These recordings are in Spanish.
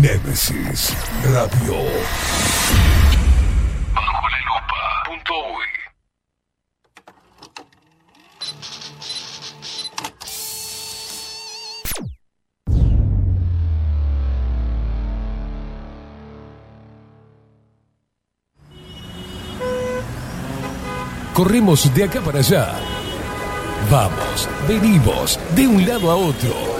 Nemesis Radio. Bajo la lupa. Punto. Corremos de acá para allá. Vamos, venimos, de un lado a otro.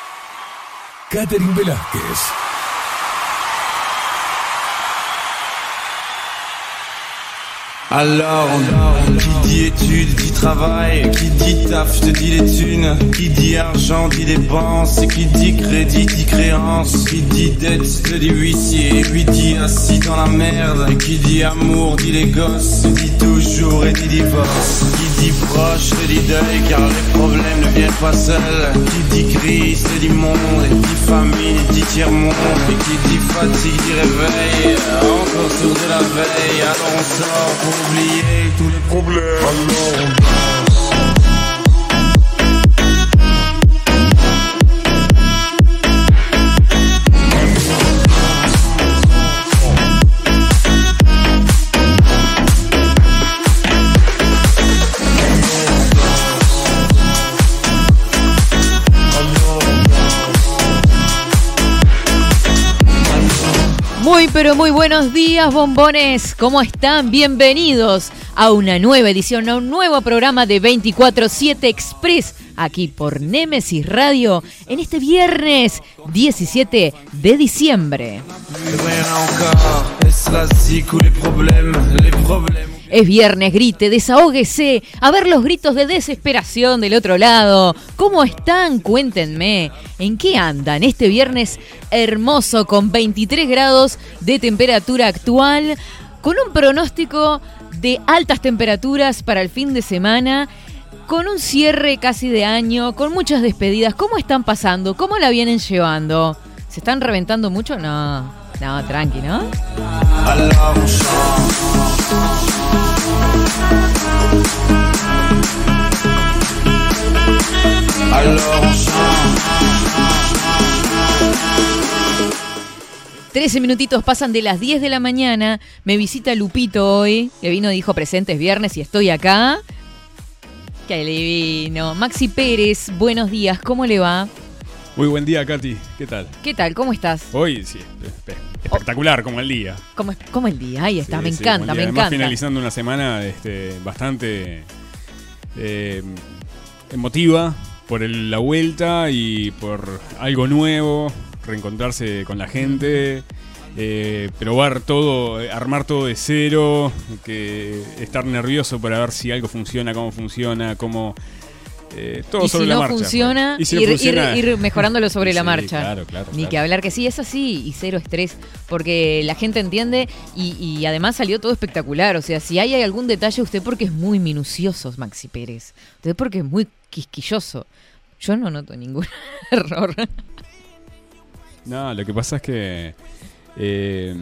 Catherine Velázquez. Alors, qui dit études dit travail, qui dit taf te dit les thunes, qui dit argent dit dépenses, qui dit crédit dit créance, qui dit dette te dit huissier, lui dit assis dans la merde, et qui dit amour dit les gosses, dit toujours et dit divorce, qui dit proche te dit deuil car les problèmes ne viennent pas seuls, qui dit crise te dit monde, et dit famine dit tiers-monde, et qui dit fatigue dit réveil, encore sourd de la veille, alors on sort pour oublier tous les problèmes. Muy pero muy buenos días bombones, ¿cómo están? Bienvenidos a una nueva edición, a un nuevo programa de 24-7 Express, aquí por Nemesis Radio, en este viernes 17 de diciembre. Es viernes, grite, desahóguese, a ver los gritos de desesperación del otro lado. ¿Cómo están? Cuéntenme. ¿En qué andan este viernes hermoso con 23 grados de temperatura actual? Con un pronóstico de altas temperaturas para el fin de semana. Con un cierre casi de año, con muchas despedidas. ¿Cómo están pasando? ¿Cómo la vienen llevando? ¿Se están reventando mucho? No. No, tranqui, ¿no? 13 minutitos pasan de las 10 de la mañana. Me visita Lupito hoy, que vino, dijo presentes viernes y estoy acá. Qué divino. Maxi Pérez, buenos días, ¿cómo le va? Muy buen día, Katy. ¿Qué tal? ¿Qué tal? ¿Cómo estás? Hoy sí, espectacular como el día. ¿Cómo, cómo el día? Ahí está, Sí, me sí, encanta, como me. Además, encanta. finalizando una semana este, bastante eh, emotiva por el- la vuelta y por algo nuevo, reencontrarse con la gente, eh, probar todo, armar todo de cero, que estar nervioso para ver si algo funciona, cómo funciona, cómo... eh, todo y sobre si la no marcha. funciona, Y si no ir, funciona- ir- ir mejorándolo sobre la marcha. Claro, claro. Ni claro. que hablar que sí, es así y cero estrés, porque la gente entiende y, y además salió todo espectacular. O sea, si hay algún detalle, usted porque es muy minucioso, Maxi Pérez. Usted porque es muy quisquilloso. Yo no noto ningún error. No, lo que pasa es que eh,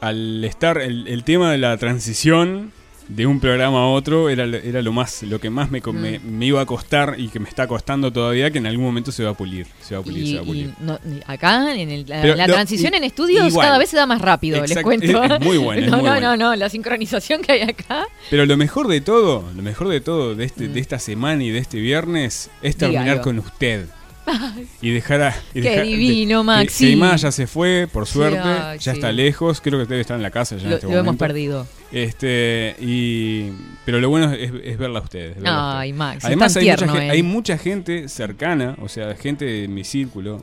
al estar el, el tema de la transición de un programa a otro era, era lo más lo que más me, Mm. me iba a costar y que me está costando todavía que en algún momento se va a pulir se va a pulir Y, se va a pulir no- acá, en el- la, Pero la lo- transición en estudios igual. cada vez se da más rápido, les cuento. es- es muy bueno, no, muy no, no, no, la sincronización que hay acá. pero lo mejor de todo lo mejor de todo de este de esta semana y de este viernes es terminar Mm. Dígalo. con usted y dejar a y Qué dejar- divino, Maxi. que ya se fue por Sí, suerte ya sí. está lejos creo que debe estar en la casa ya en Lo, este lo hemos momento. perdido. Este, y, pero lo bueno es, es verla a ustedes. verla a Ay, ustedes. Max, es Además, tan hay, mucha, tierno gen- él. hay mucha gente cercana, o sea, gente de mi círculo,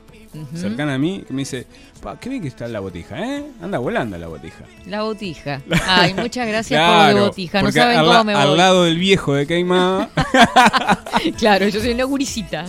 cercana a mí, que me dice: "Pa, Qué bien que está la botija, ¿eh? Anda volando la botija. La botija. Ay, muchas gracias por de botija. No saben al, cómo la- me al voy. lado del viejo de Caimá. Claro, yo soy una gurisita.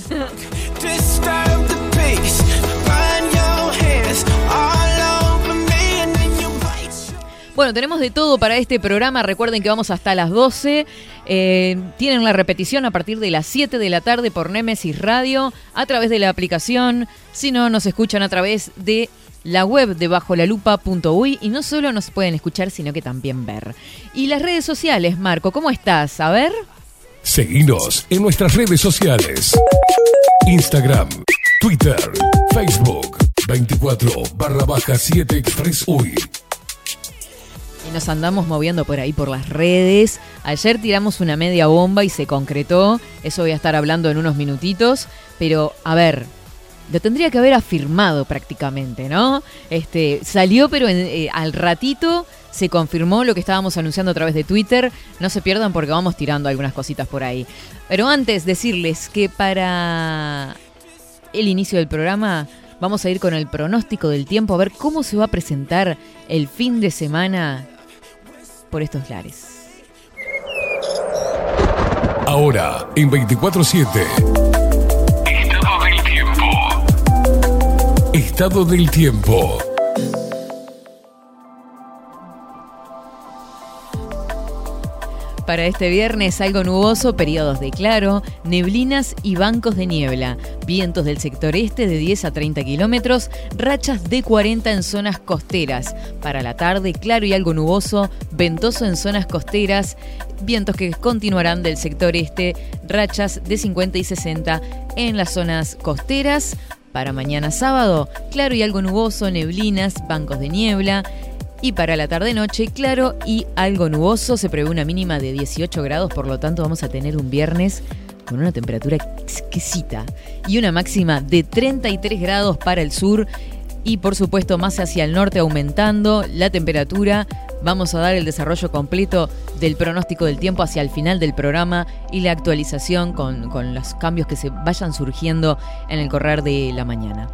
Bueno, tenemos de todo para este programa. Recuerden que vamos hasta las 12. Eh, tienen la repetición a partir de las 7 de la tarde por Nemesis Radio a través de la aplicación. Si no, nos escuchan a través de la web de bajolalupa.uy y no solo nos pueden escuchar, sino que también ver. Y las redes sociales, Marco, ¿cómo estás? A ver. Seguinos en nuestras redes sociales. Instagram, Twitter, Facebook, 24 barra baja 7 Express. Y nos andamos moviendo por ahí por las redes. Ayer tiramos una media bomba y se concretó. Eso voy a estar hablando en unos minutitos. Pero, a ver, lo tendría que haber afirmado prácticamente, ¿no? Este, salió, pero eh, al ratito se confirmó lo que estábamos anunciando a través de Twitter. No se pierdan porque vamos tirando algunas cositas por ahí. Pero antes decirles que para el inicio del programa vamos a ir con el pronóstico del tiempo a ver cómo se va a presentar el fin de semana por estos lares. Ahora, en 24-7. Estado del tiempo. Estado del tiempo. Para este viernes algo nuboso, periodos de claro, neblinas y bancos de niebla, vientos del sector este de 10 a 30 kilómetros, rachas de 40 en zonas costeras. Para la tarde, claro y algo nuboso, ventoso en zonas costeras, vientos que continuarán del sector este, rachas de 50 y 60 en las zonas costeras. Para mañana sábado, claro y algo nuboso, neblinas, bancos de niebla. Y para la tarde-noche, claro y algo nuboso, se prevé una mínima de 18 grados, por lo tanto vamos a tener un viernes con una temperatura exquisita y una máxima de 33 grados para el sur y por supuesto más hacia el norte aumentando la temperatura. Vamos a dar el desarrollo completo del pronóstico del tiempo hacia el final del programa y la actualización con, con los cambios que se vayan surgiendo en el correr de la mañana.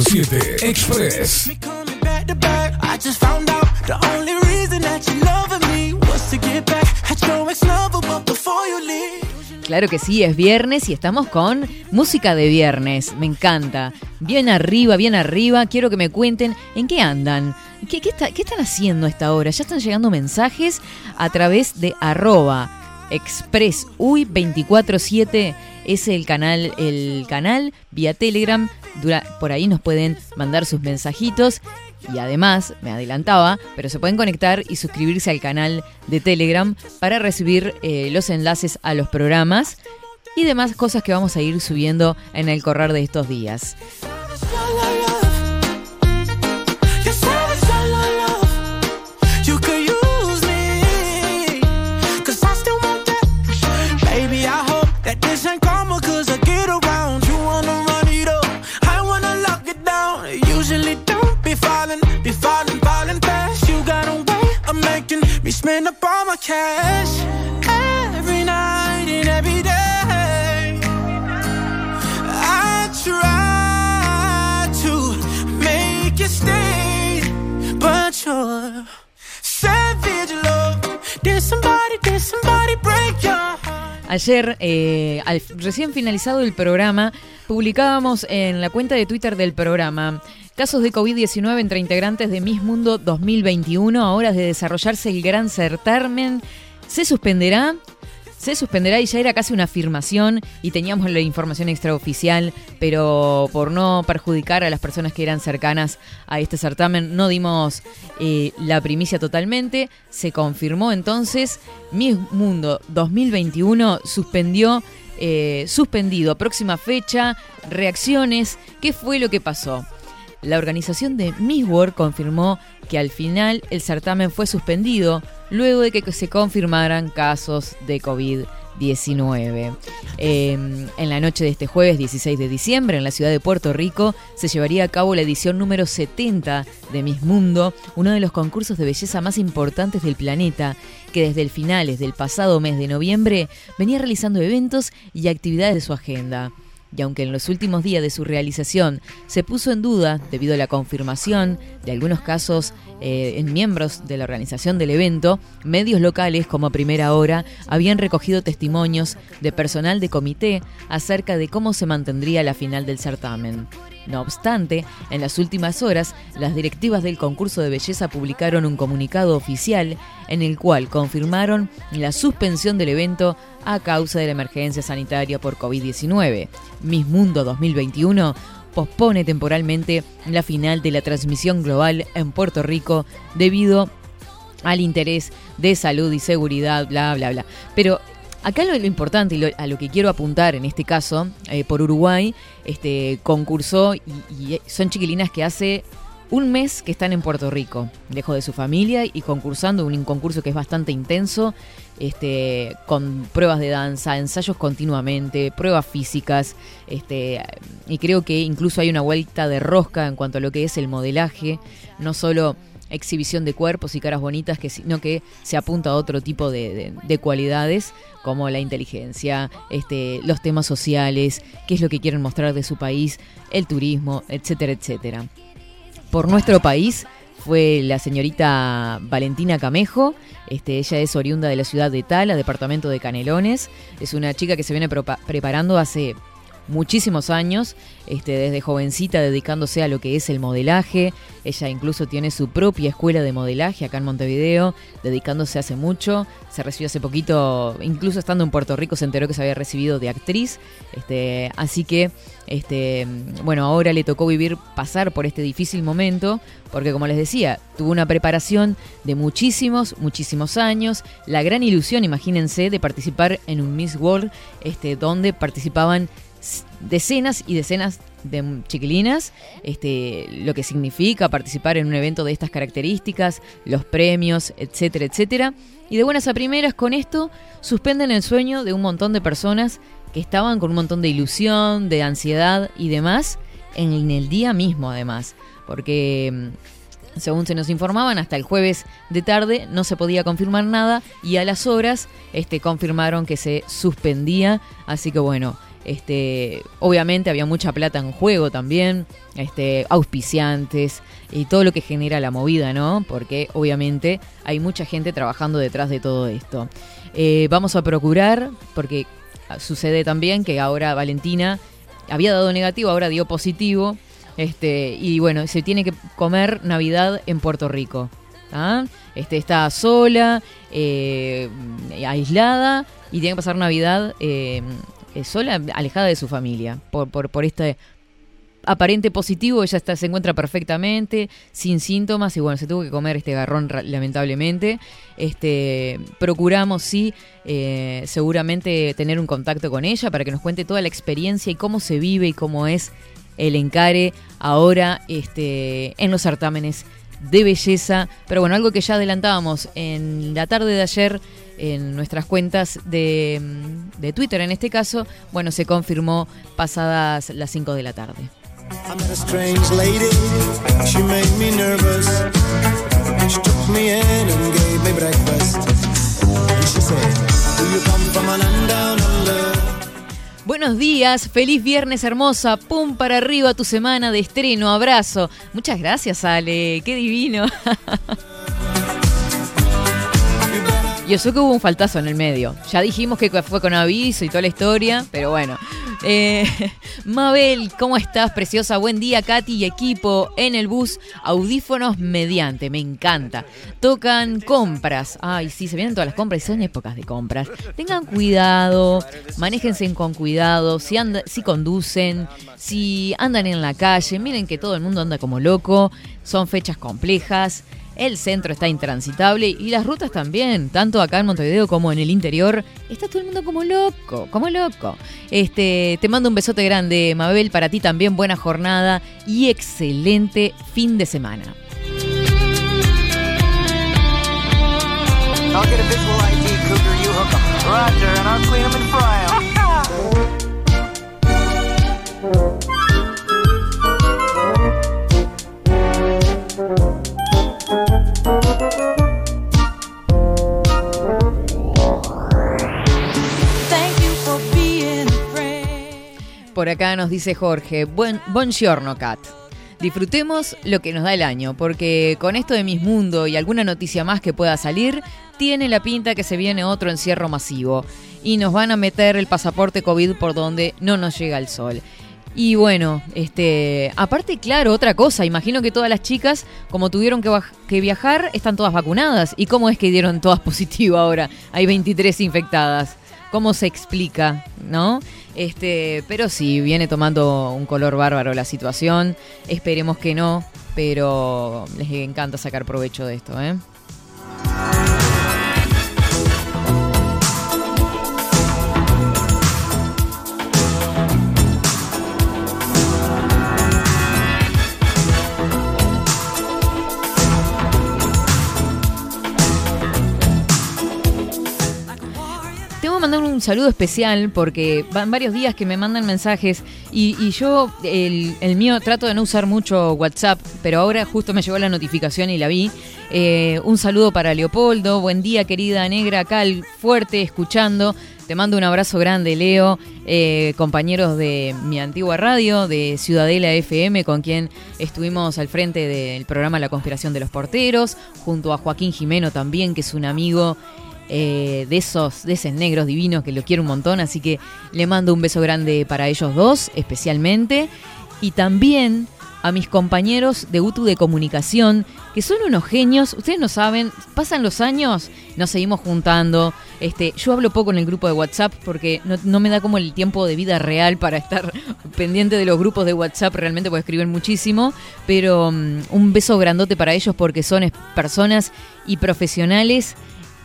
Express. I just found out the only reason that you loving me was to get back at your ex lover, but before you leave. Claro que sí, es viernes y estamos con música de viernes. Me encanta. Bien arriba, bien arriba. Quiero que me cuenten en qué andan. ¿Qué, qué está- qué están haciendo a esta hora? Ya están llegando mensajes a través de arroba expressuy247 es el canal, el canal vía Telegram. Por ahí nos pueden mandar sus mensajitos. Y además, me adelantaba, pero se pueden conectar y suscribirse al canal de Telegram para recibir eh, los enlaces a los programas y demás cosas que vamos a ir subiendo en el correr de estos días. Cash. Every night and every day. I try to make you stay, but you're savage love. Did somebody, did somebody break your heart? Ayer, eh, al recién finalizado el programa, publicábamos en la cuenta de Twitter del programa casos de COVID-19 entre integrantes de Miss Mundo 2021. A horas de desarrollarse el gran certamen, se suspenderá. Se suspenderá y ya era casi una afirmación y teníamos la información extraoficial, pero por no perjudicar a las personas que eran cercanas a este certamen, no dimos eh, la primicia totalmente. Se confirmó entonces, Miss Mundo 2021 suspendió, eh, suspendido, próxima fecha, reacciones, ¿qué fue lo que pasó? La organización de Miss World confirmó que al final el certamen fue suspendido luego de que se confirmaran casos de COVID-19. Eh, en la noche de este jueves 16 de diciembre, en la ciudad de Puerto Rico, se llevaría a cabo la edición número 70 de Miss Mundo, uno de los concursos de belleza más importantes del planeta, que desde el finales del pasado mes de noviembre venía realizando eventos y actividades de su agenda. Y aunque en los últimos días de su realización se puso en duda debido a la confirmación de algunos casos eh, en miembros de la organización del evento, medios locales como Primera Hora habían recogido testimonios de personal de comité acerca de cómo se mantendría la final del certamen. No obstante, en las últimas horas, las directivas del concurso de belleza publicaron un comunicado oficial en el cual confirmaron la suspensión del evento a causa de la emergencia sanitaria por COVID-19. Miss Mundo 2021 pospone temporalmente la final de la transmisión global en Puerto Rico debido al interés de salud y seguridad, bla, bla, bla. Pero acá lo, importante y a lo que quiero apuntar en este caso, eh, por Uruguay, este concursó y, y son chiquilinas que hace un mes que están en Puerto Rico, lejos de su familia y concursando un concurso que es bastante intenso, este, con pruebas de danza, ensayos continuamente, pruebas físicas, este, y creo que incluso hay una vuelta de rosca en cuanto a lo que es el modelaje, no solo exhibición de cuerpos y caras bonitas, que, sino que se apunta a otro tipo de, de- de cualidades como la inteligencia, este, los temas sociales, qué es lo que quieren mostrar de su país, el turismo, etcétera, etcétera por nuestro país fue la señorita Valentina Camejo. Este, ella es oriunda de la ciudad de Tala, departamento de Canelones. Es una chica que se viene preparando hace muchísimos años, este, desde jovencita dedicándose a lo que es el modelaje. Ella incluso tiene su propia escuela de modelaje acá en Montevideo, dedicándose hace mucho. Se recibió hace poquito, incluso estando en Puerto Rico, se enteró que se había recibido de actriz. Este, así que, este, bueno, ahora le tocó vivir, pasar por este difícil momento, porque como les decía, tuvo una preparación de muchísimos, muchísimos años. La gran ilusión, imagínense, de participar en un Miss World, este, donde participaban decenas y decenas de chiquilinas, este, lo que significa participar en un evento de estas características, los premios, etcétera, etcétera. Y de buenas a primeras con esto suspenden el sueño de un montón de personas que estaban con un montón de ilusión, de ansiedad y demás en el día mismo además, porque mm, según se nos informaban, hasta el jueves de tarde no se podía confirmar nada y a las horas este, confirmaron que se suspendía. Así que bueno, este, obviamente había mucha plata en juego también, este, auspiciantes y todo lo que genera la movida, ¿no? Porque obviamente hay mucha gente trabajando detrás de todo esto. Eh, vamos a procurar, porque sucede también que ahora Valentina había dado negativo, ahora dio positivo. Este, y bueno, se tiene que comer Navidad en Puerto Rico. ¿ah? Este, está sola, eh, aislada, y tiene que pasar Navidad eh, eh, sola, alejada de su familia. Por, por, por este aparente positivo, ella está, se encuentra perfectamente, sin síntomas, y bueno, se tuvo que comer este garrón lamentablemente. Este, procuramos, sí, eh, seguramente tener un contacto con ella para que nos cuente toda la experiencia y cómo se vive y cómo es el encare ahora este, en los certámenes de belleza. Pero bueno, algo que ya adelantábamos en la tarde de ayer en nuestras cuentas de, mm, de Twitter, en este caso, bueno, se confirmó pasadas las 5 de la tarde. Buenos días, feliz viernes hermosa, pum para arriba tu semana de estreno, abrazo. Muchas gracias Ale, qué divino. Yo sé que hubo un faltazo en el medio. Ya dijimos que fue con aviso y toda la historia, pero bueno. Eh, Mabel, ¿cómo estás? Preciosa, buen día, Katy y equipo en el bus. Audífonos mediante, me encanta. Tocan compras. Ay, sí, se vienen todas las compras y son épocas de compras. Tengan cuidado, manéjense con cuidado. Si, si conducen, si andan en la calle, miren que todo el mundo anda como loco. Son fechas complejas. El centro está intransitable y las rutas también, tanto acá en Montevideo como en el interior. Está todo el mundo como loco, como loco. Este, te mando un besote grande, Mabel, para ti también buena jornada y excelente fin de semana. I'll get a visual ID, Cougar. You hook 'em. Roger, and I'll clean 'em and fry 'em. Por acá nos dice Jorge, buen buongiorno, Cat. Disfrutemos lo que nos da el año, porque con esto de Mis Mundo y alguna noticia más que pueda salir, tiene la pinta que se viene otro encierro masivo y nos van a meter el pasaporte COVID por donde no nos llega el sol. Y bueno, este, aparte, claro, otra cosa, imagino que todas las chicas, como tuvieron que, que viajar, están todas vacunadas. ¿Y cómo es que dieron todas positivo ahora? Hay 23 infectadas. ¿Cómo se explica? ¿No? Este, pero sí, viene tomando un color bárbaro la situación. Esperemos que no, pero les encanta sacar provecho de esto, ¿eh? Un saludo especial porque van varios días que me mandan mensajes y, yo, el, mío, trato de no usar mucho WhatsApp, pero ahora justo me llegó la notificación y la vi. Eh, un saludo para Leopoldo, buen día querida negra, acá al fuerte, escuchando. Te mando un abrazo grande, Leo, eh, compañeros de mi antigua radio, de Ciudadela FM, con quien estuvimos al frente del programa La Conspiración de los Porteros, junto a Joaquín Jimeno también, que es un amigo eh, de esos, de esos negros divinos que lo quiero un montón, así que le mando un beso grande para ellos dos, especialmente. Y también a mis compañeros de UTU de comunicación, que son unos genios, ustedes no saben, pasan los años, nos seguimos juntando. Este, yo hablo poco en el grupo de WhatsApp porque no, no me da como el tiempo de vida real para estar pendiente de los grupos de WhatsApp, realmente porque escriben muchísimo, pero mm, un beso grandote para ellos porque son personas y profesionales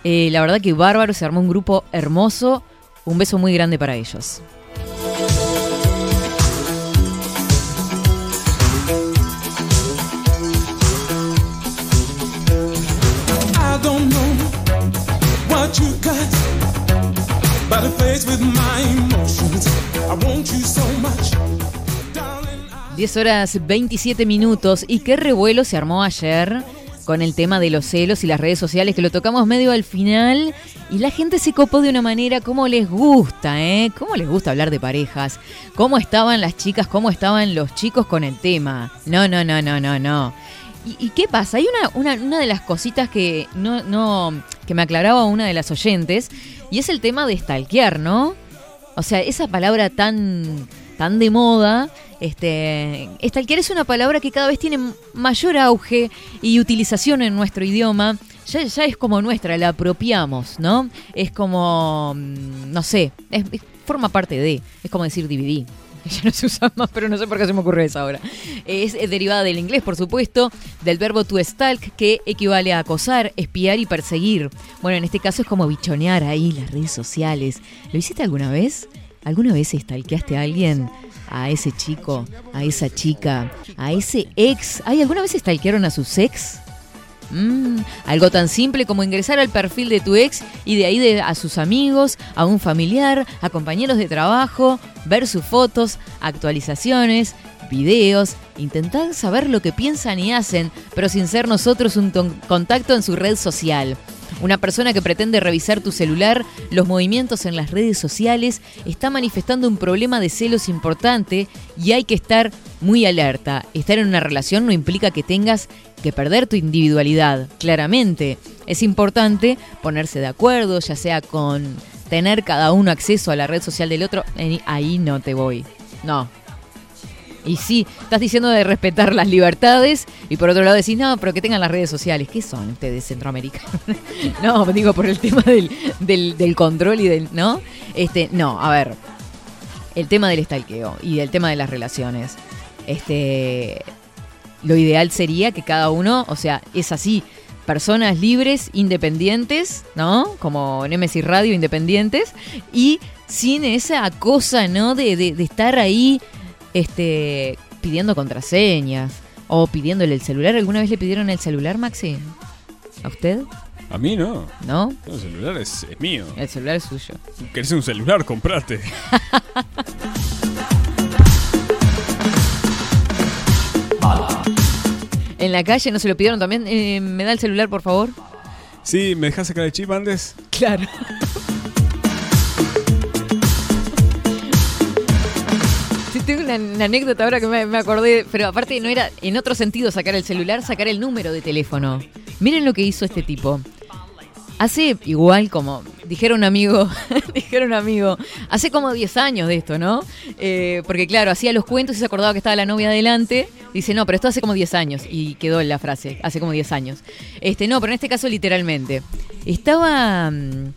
eh, la verdad que bárbaro, se armó un grupo hermoso. Un beso muy grande para ellos. 10 horas 27 minutos. ¿Y qué revuelo se armó ayer con el tema de los celos y las redes sociales? Que lo tocamos medio al final. Y la gente se copó de una manera como les gusta, ¿eh? ¿Cómo les gusta hablar de parejas? ¿Cómo estaban las chicas? ¿Cómo estaban los chicos con el tema? No, no, no, no, no, no. ¿Y, y qué pasa? Hay una, una, una de las cositas que no, no, que me aclaraba una de las oyentes, y es el tema de stalkear, ¿no? O sea, esa palabra tan, tan de moda, este, stalkear es una palabra que cada vez tiene mayor auge y utilización en nuestro idioma. Ya, es como nuestra, la apropiamos, ¿no? Es como, mm, no sé, forma parte de, es como decir DVD. Ya no se usa más, pero no sé por qué se me ocurre eso ahora. Es derivada del inglés, por supuesto, del verbo to stalk, que equivale a acosar, espiar y perseguir. Bueno, en este caso es como bichonear ahí las redes sociales. ¿Lo hiciste alguna vez? ¿Alguna vez stalkeaste a alguien? A ese chico, a esa chica, a ese ex. ¿Hay alguna vez stalkearon a sus ex? Mm, algo tan simple como ingresar al perfil de tu ex y de ahí a sus amigos, a un familiar, a compañeros de trabajo, ver sus fotos, actualizaciones, videos, intentar saber lo que piensan y hacen, pero sin ser nosotros un contacto en su red social. Una persona que pretende revisar tu celular, los movimientos en las redes sociales, está manifestando un problema de celos importante y hay que estar muy alerta. Estar en una relación no implica que tengas que perder tu individualidad, claramente. Es importante ponerse de acuerdo, ya sea con tener cada uno acceso a la red social del otro. Ahí no te voy. No, y sí, estás diciendo de respetar las libertades y por otro lado decís, no, pero que tengan las redes sociales. ¿Qué son ustedes centroamericanos? no, digo por el tema del, del, control y del... ¿No? Este, no, a ver. El tema del stalkeo y el tema de las relaciones. Este, lo ideal sería que cada uno, o sea, es así, personas libres, independientes, ¿no? Como Nemesis Radio, independientes, y sin esa cosa, ¿no? De, de- de estar ahí, este, pidiendo contraseñas o pidiéndole el celular. ¿Alguna vez le pidieron el celular, Maxi? ¿A usted? A mí no. ¿No? No, el celular es, es mío. El celular es suyo. ¿Querés un celular? Comprate. En la calle no se lo pidieron también. Eh, ¿Me da el celular, por favor? Sí, ¿me dejas sacar el chip antes? Claro. Una, una anécdota ahora que me, acordé, pero aparte no era en otro sentido sacar el celular, sacar el número de teléfono. Miren lo que hizo este tipo. Hace igual como, dijeron un amigo, dijeron un amigo, hace como 10 años de esto, ¿no? Eh, porque claro, hacía los cuentos y se acordaba que estaba la novia adelante. Dice, no, pero esto hace como 10 años. Y quedó en la frase, hace como 10 años. Este, no, pero en este caso literalmente. Estaba, mm,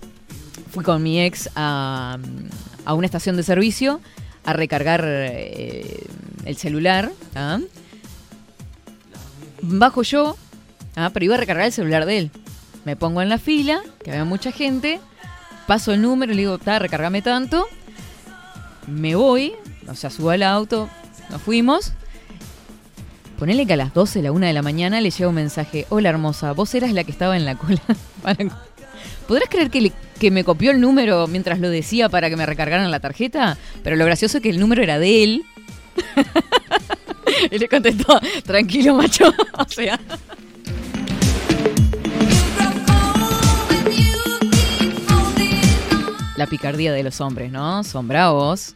fui con mi ex a, a una estación de servicio a recargar eh, el celular. ¿ah? Bajo yo, ¿ah? pero iba a recargar el celular de él. Me pongo en la fila, que había mucha gente, paso el número y le digo, está, recargame tanto. Me voy, o sea, subo al auto, nos fuimos. Ponele que a las 12, la 1 de la mañana le llega un mensaje, hola hermosa, vos eras la que estaba en la cola. para- ¿Podrás creer que, que me copió el número mientras lo decía para que me recargaran la tarjeta? Pero lo gracioso es que el número era de él. y le contestó, tranquilo macho. o sea... La picardía de los hombres, ¿no? Son bravos.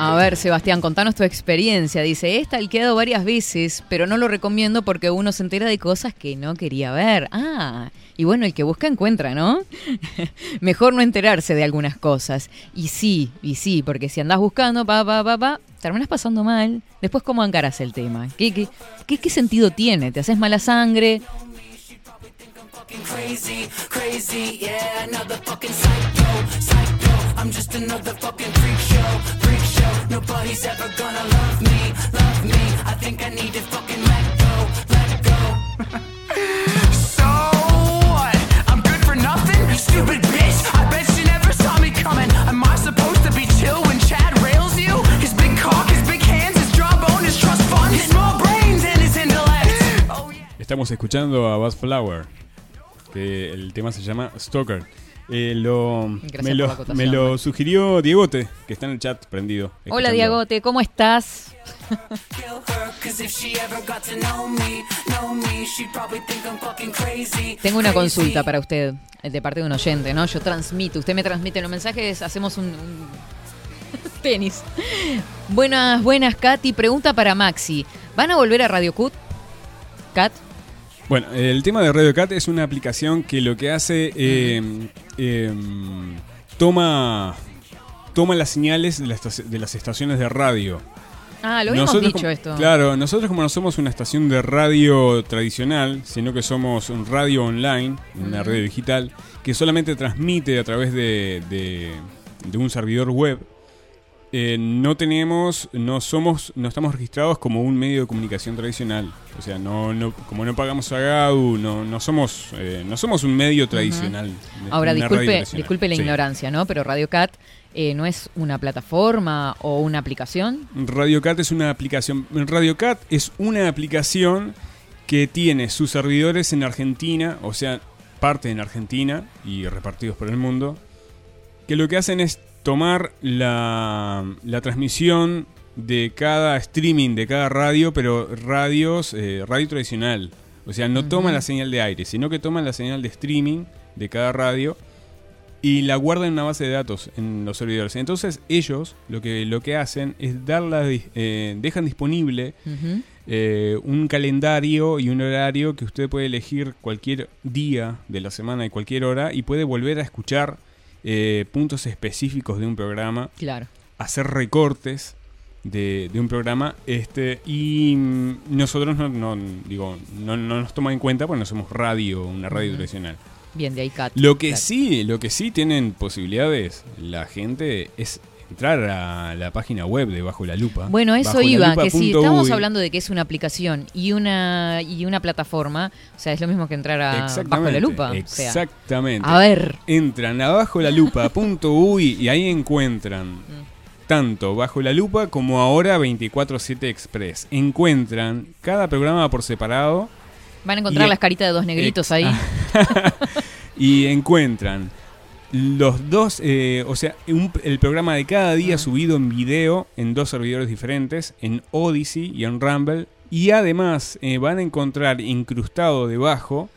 A ver, Sebastián, contanos tu experiencia. Dice, he stalkeado varias veces, pero no lo recomiendo porque uno se entera de cosas que no quería ver. Ah, y bueno, el que busca encuentra, ¿no? Mejor no enterarse de algunas cosas. Y sí, y sí, porque si andás buscando, pa, pa, pa, pa, terminas pasando mal. Después, ¿cómo encarás el tema? ¿Qué, qué, qué, qué sentido tiene? ¿Te haces mala sangre? I'm just another fucking freak show. Nobody's ever gonna love me, love me. I think I need to fucking let go, let go. so what? I'm good for nothing, stupid bitch. I bet you never saw me coming. Am I supposed to be chill when Chad rails you? His big cock, his big hands, his jawbone, his trust fund, his small brains and his intellect. Oh yeah. Estamos escuchando a Buzz Flower, que el tema se llama Stalker. Eh, lo, me, lo, acotación, me lo sugirió Diegote, que está en el chat prendido. Hola. Diagote, ¿cómo estás? Tengo una consulta para usted, eh, de parte de un oyente, ¿no? Yo transmito, usted me transmite los mensajes, hacemos un, un tenis. Buenas, buenas, Katy. Pregunta para Maxi. ¿Van a volver a Radio Cut? Kat, Bueno, el tema de Radio Cat es una aplicación que lo que hace eh, eh, toma toma las señales de las, estaci- de las estaciones de radio. Ah, lo Nosotros dicho como- esto. Claro, nosotros como no somos una estación de radio tradicional, sino que somos un radio online, una radio digital, que solamente transmite a través de, de- de un servidor web, eh, no tenemos, no somos, no estamos registrados como un medio de comunicación tradicional. O sea, no, no, como no pagamos a GAU, no, no somos, eh, no somos un medio tradicional. Ahora, radio disculpe, disculpe la Sí. ignorancia, ¿no? Pero Radio Cat eh, no es una plataforma o una aplicación. RadioCat es una aplicación. RadioCat es una aplicación que tiene sus servidores en Argentina, o sea, parte en Argentina y repartidos por el mundo, que lo que hacen es tomar la, la transmisión de cada streaming, de cada radio, pero radios, eh, radio tradicional. O sea, no toman la señal de aire, sino que toman la señal de streaming de cada radio y la guardan en una base de datos en los servidores. Entonces ellos lo que, lo que hacen es darla, eh, dejan disponible eh, un calendario y un horario que usted puede elegir cualquier día de la semana y cualquier hora y puede volver a escuchar eh, puntos específicos de un programa, Claro. hacer recortes de, de un programa este y mm, nosotros no, no, digo, no, no nos toma en cuenta porque no somos radio, una radio tradicional. Bien, de ahí Cat. Lo que Claro. sí, lo que sí tienen posibilidades la gente es entrar a la página web de Bajo la Lupa. Bueno, eso iba, lupa que si estamos uy. hablando de que es una aplicación y una y una plataforma, o sea, es lo mismo que entrar a bajo la lupa. o sea, Exactamente. a ver, Entran a bajo la lupa.uy y ahí encuentran Mm. tanto bajo la lupa como ahora 24/7 Express. Encuentran cada programa por separado van a encontrar y- las caritas de dos negritos ahí. y encuentran los dos, eh, o sea, un- el programa de cada día Mm. subido en video en dos servidores diferentes, en Odyssey y en Rumble, Y además eh, van a encontrar incrustado debajo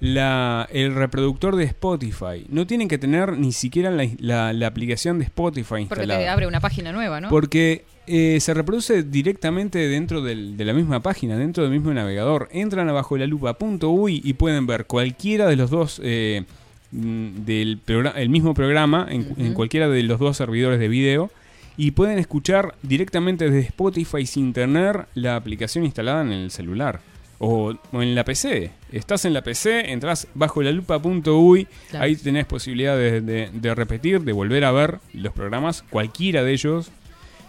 la, el reproductor de Spotify. No tienen que tener ni siquiera la, la- la aplicación de Spotify Porque instalada. te abre una página nueva, ¿no? Porque eh, se reproduce directamente dentro del- de la misma página, dentro del mismo navegador. Entran a bajo la lupa.uy y pueden ver cualquiera de los dos del progra- el mismo programa en, cualquiera de los dos servidores de video y pueden escuchar directamente desde Spotify sin tener la aplicación instalada en el celular. O, o en la PC. Estás en la PC, entras bajo la lupa.uy, Claro. ahí tenés posibilidad de, de- de repetir, de volver a ver los programas, cualquiera de ellos,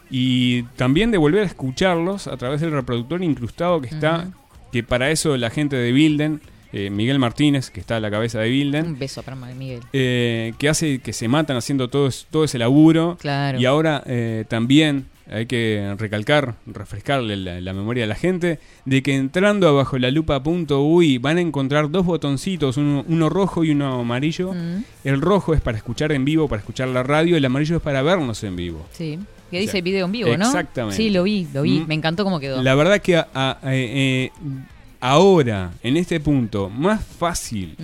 y también de volver a escucharlos a través del reproductor incrustado que está, que para eso la gente de Bilden, eh, Miguel Martínez, que está a la cabeza de Bilden, Un beso para Miguel. eh, que hace que se matan haciendo todo, es- todo ese laburo. Claro. Y ahora eh, también hay que recalcar, refrescarle la, la memoria a la gente, de que entrando abajo la lupa.uy van a encontrar dos botoncitos, uno, uno rojo y uno amarillo. Mm, El rojo es para escuchar en vivo, para escuchar la radio, el amarillo es para vernos en vivo. sí. Que O dice sea, video en vivo, ¿no? exactamente. Sí, lo vi, lo vi. Mm. Me encantó cómo quedó. La verdad que a- a- eh, ahora, en este punto, más fácil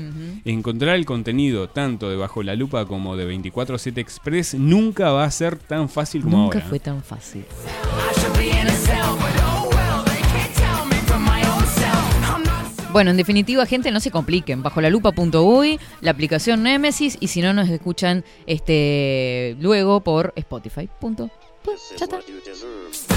encontrar el contenido tanto de Bajo la Lupa como de 24-7 Express nunca va a ser tan fácil como Nunca ahora. fue tan fácil. Bueno, en definitiva, gente, no se compliquen. Bajo la lupa.uy, la aplicación Nemesis, y si no, nos escuchan este luego por Spotify. Punto. Pues, ya está.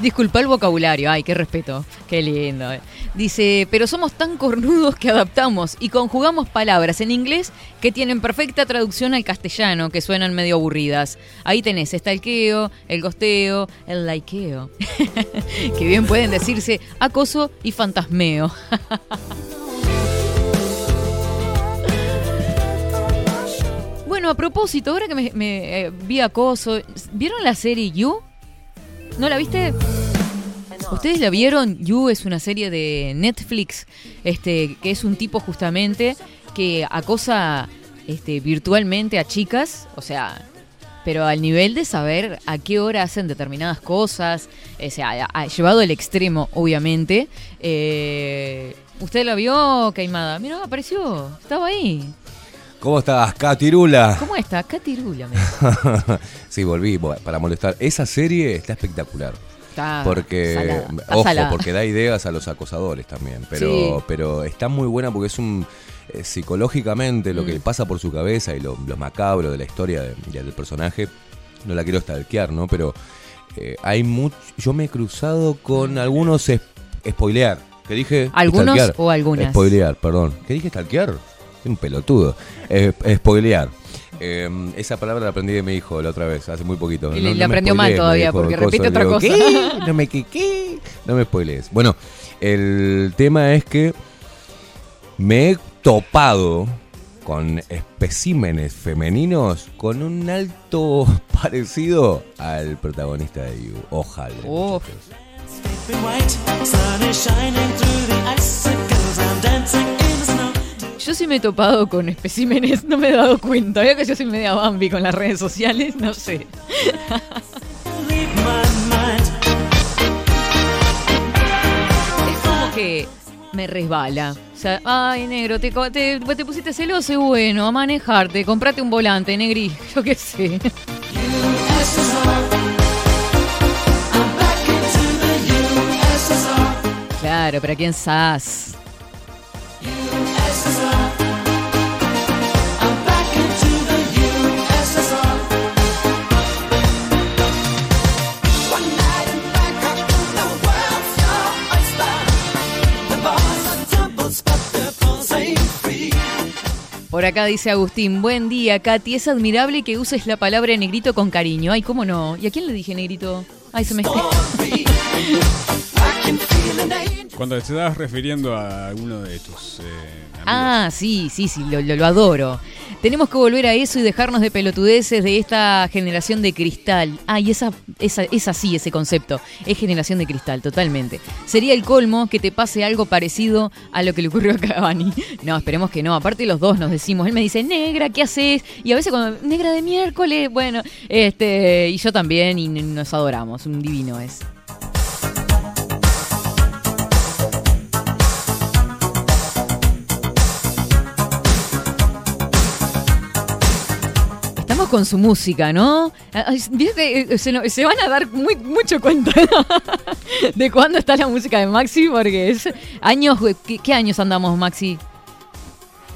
Disculpa el vocabulario, ay, qué respeto, qué lindo. Dice, pero somos tan cornudos que adaptamos y conjugamos palabras en inglés que tienen perfecta traducción al castellano, que suenan medio aburridas. Ahí tenés estalqueo, el gosteo, el laikeo, que bien pueden decirse acoso y fantasmeo. Bueno, a propósito, ahora que me, me, eh, vi acoso, ¿vieron la serie You? ¿No la viste? ¿Ustedes la vieron? You es una serie de Netflix, este, que es un tipo justamente que acosa este, virtualmente a chicas, o sea, pero al nivel de saber a qué hora hacen determinadas cosas, o sea, ha- ha llevado al extremo, obviamente. Eh, ¿Usted la vio, Caimada? Mira, apareció, estaba ahí. ¿Cómo estás, Catirula? ¿Cómo está? Catirula, sí, volví para molestar. Esa serie está espectacular. Está Porque, salada, está ojo, salada. porque da ideas a los acosadores también. Pero, Sí. pero está muy buena porque es un. eh, psicológicamente, lo Mm. que le pasa por su cabeza y lo, lo macabro de la historia de- de- del personaje, no la quiero stalkear, ¿no? Pero eh, hay mucho. Yo me he cruzado con algunos. es- spoilear. ¿Qué dije? ¿Algunos Stalkear. o algunas? Spoilear, perdón. ¿Qué dije stalkear? Un pelotudo. Eh, spoilear. Eh, esa palabra la aprendí de mi hijo la otra vez, hace muy poquito. Y le- le me aprendió mal spoilees, todavía, dijo porque repite otra digo, cosa. ¿Qué? No me que qué? No me spoilees. Bueno, el tema es que me he topado con especímenes femeninos con un alto parecido al protagonista de You. Ojalá. Uf. Yo sí me he topado con especímenes, no me he dado cuenta. Veo que yo soy media Bambi con las redes sociales, no sé. Es como que me resbala. O sea, ay, negro, te, pusiste celoso bueno, a manejarte, comprate un volante, negri, yo qué sé. Claro, pero ¿a quién sas? Por acá dice Agustín, buen día, Katy. Es admirable que uses la palabra negrito con cariño. Ay, ¿cómo no? ¿Y a quién le dije negrito? Ay, se me... Cuando te estabas refiriendo a alguno de tus eh. Ah, sí, sí, sí, lo, lo- adoro. Tenemos que volver a eso y dejarnos de pelotudeces de esta generación de cristal. Ah, y esa, esa, es así ese concepto. Es generación de cristal, totalmente. Sería el colmo que te pase algo parecido a lo que le ocurrió a Cavani. No, esperemos que no. Aparte los dos nos decimos, él me dice, negra, ¿qué haces? Y a veces cuando, negra de miércoles, bueno, este, y yo también, y nos adoramos. Un divino es. Con su música, ¿no? Eh, se, se van a dar muy- mucho cuenta de cuándo está la música de Maxi, porque es años. ¿Qué, qué años andamos, Maxi?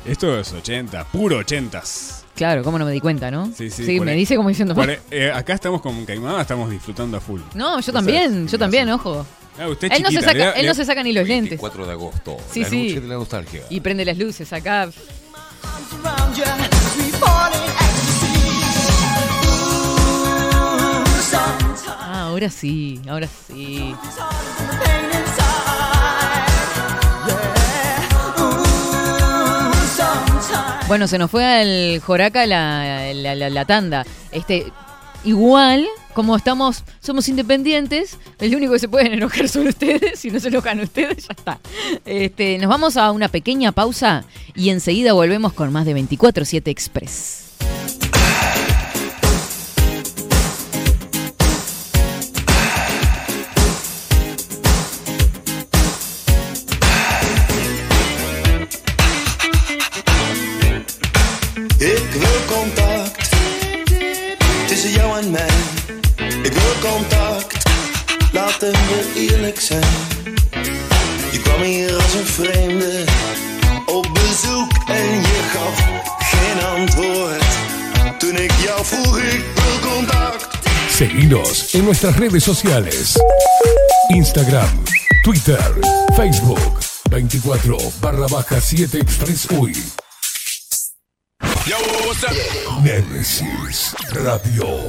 Esto es 80, puro 80s. Claro, cómo no me di cuenta, ¿no? Sí, sí. por me dice como diciendo. por ahí- eh, acá estamos con Caimada, estamos disfrutando a full. No, yo también, yo también, ojo. Ah, usted Él no, se chiquita, saca, le él no se saca ni los lentes. 24 de agosto, Sí, la sí. noche de la nostalgia. Y prende las luces acá. Ahora sí, ahora sí. Bueno, se nos fue al Joraca la, la, la- tanda. Este, igual, como estamos, somos independientes, el único que se pueden enojar son ustedes. Si no se enojan ustedes, ya está. Este, nos vamos a una pequeña pausa y enseguida volvemos con más de 24-7 Express. We eerlijk zijn. Je kwam hier als een vreemde op bezoek en je gaf geen antwoord. Toen ik jou vroeg, ik wil contact. Seguinos en nuestras redes sociales. Instagram, Twitter, Facebook. 24 barra baja 7 Express UI. Yo, what's up? Nemesis Radio.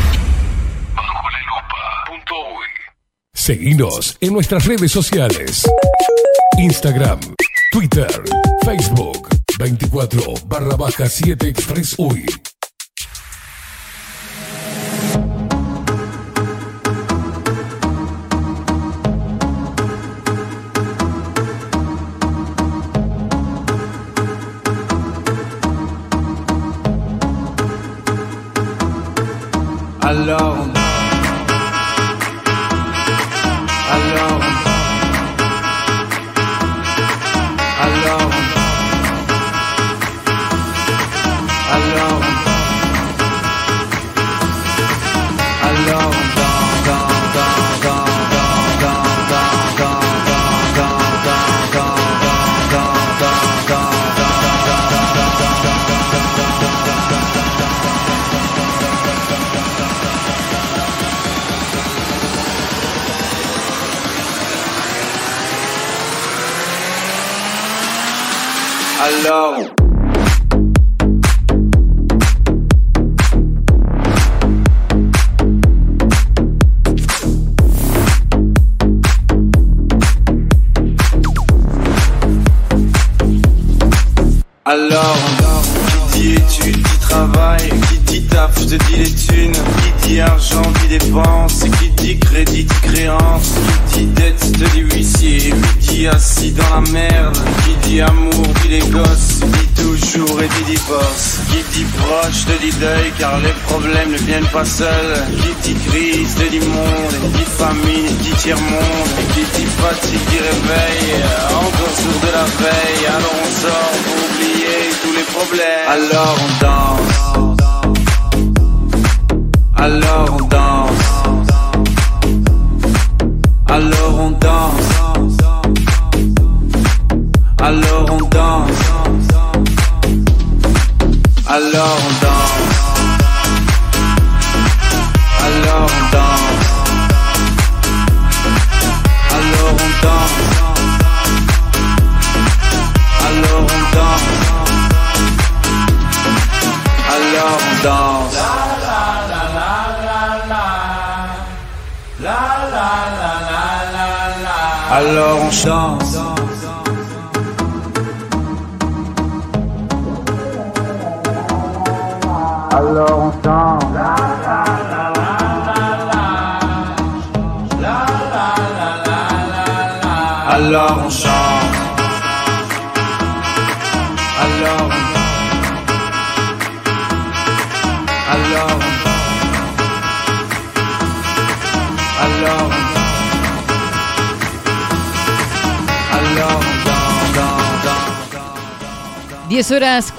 Seguinos en nuestras redes sociales. Instagram, Twitter, Facebook, 24 barra baja 7 Express UI.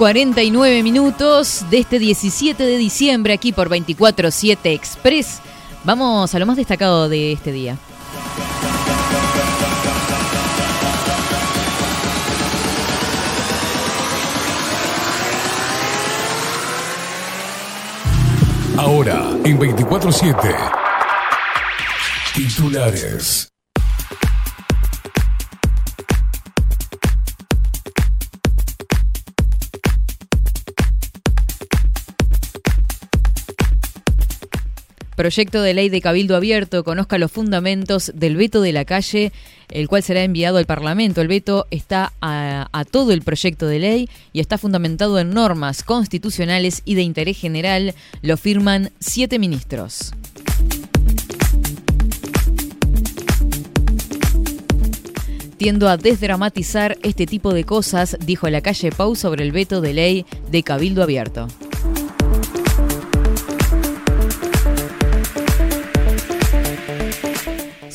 49 minutos de este 17 de diciembre aquí por 24-7 Express. Vamos a lo más destacado de este día. Ahora, en 24-7. Titulares. Proyecto de ley de Cabildo Abierto conozca los fundamentos del veto de la calle, el cual será enviado al Parlamento. El veto está a, todo el proyecto de ley y está fundamentado en normas constitucionales y de interés general. Lo firman siete ministros. Tiendo a desdramatizar este tipo de cosas, dijo la calle Pau sobre el veto de ley de Cabildo Abierto.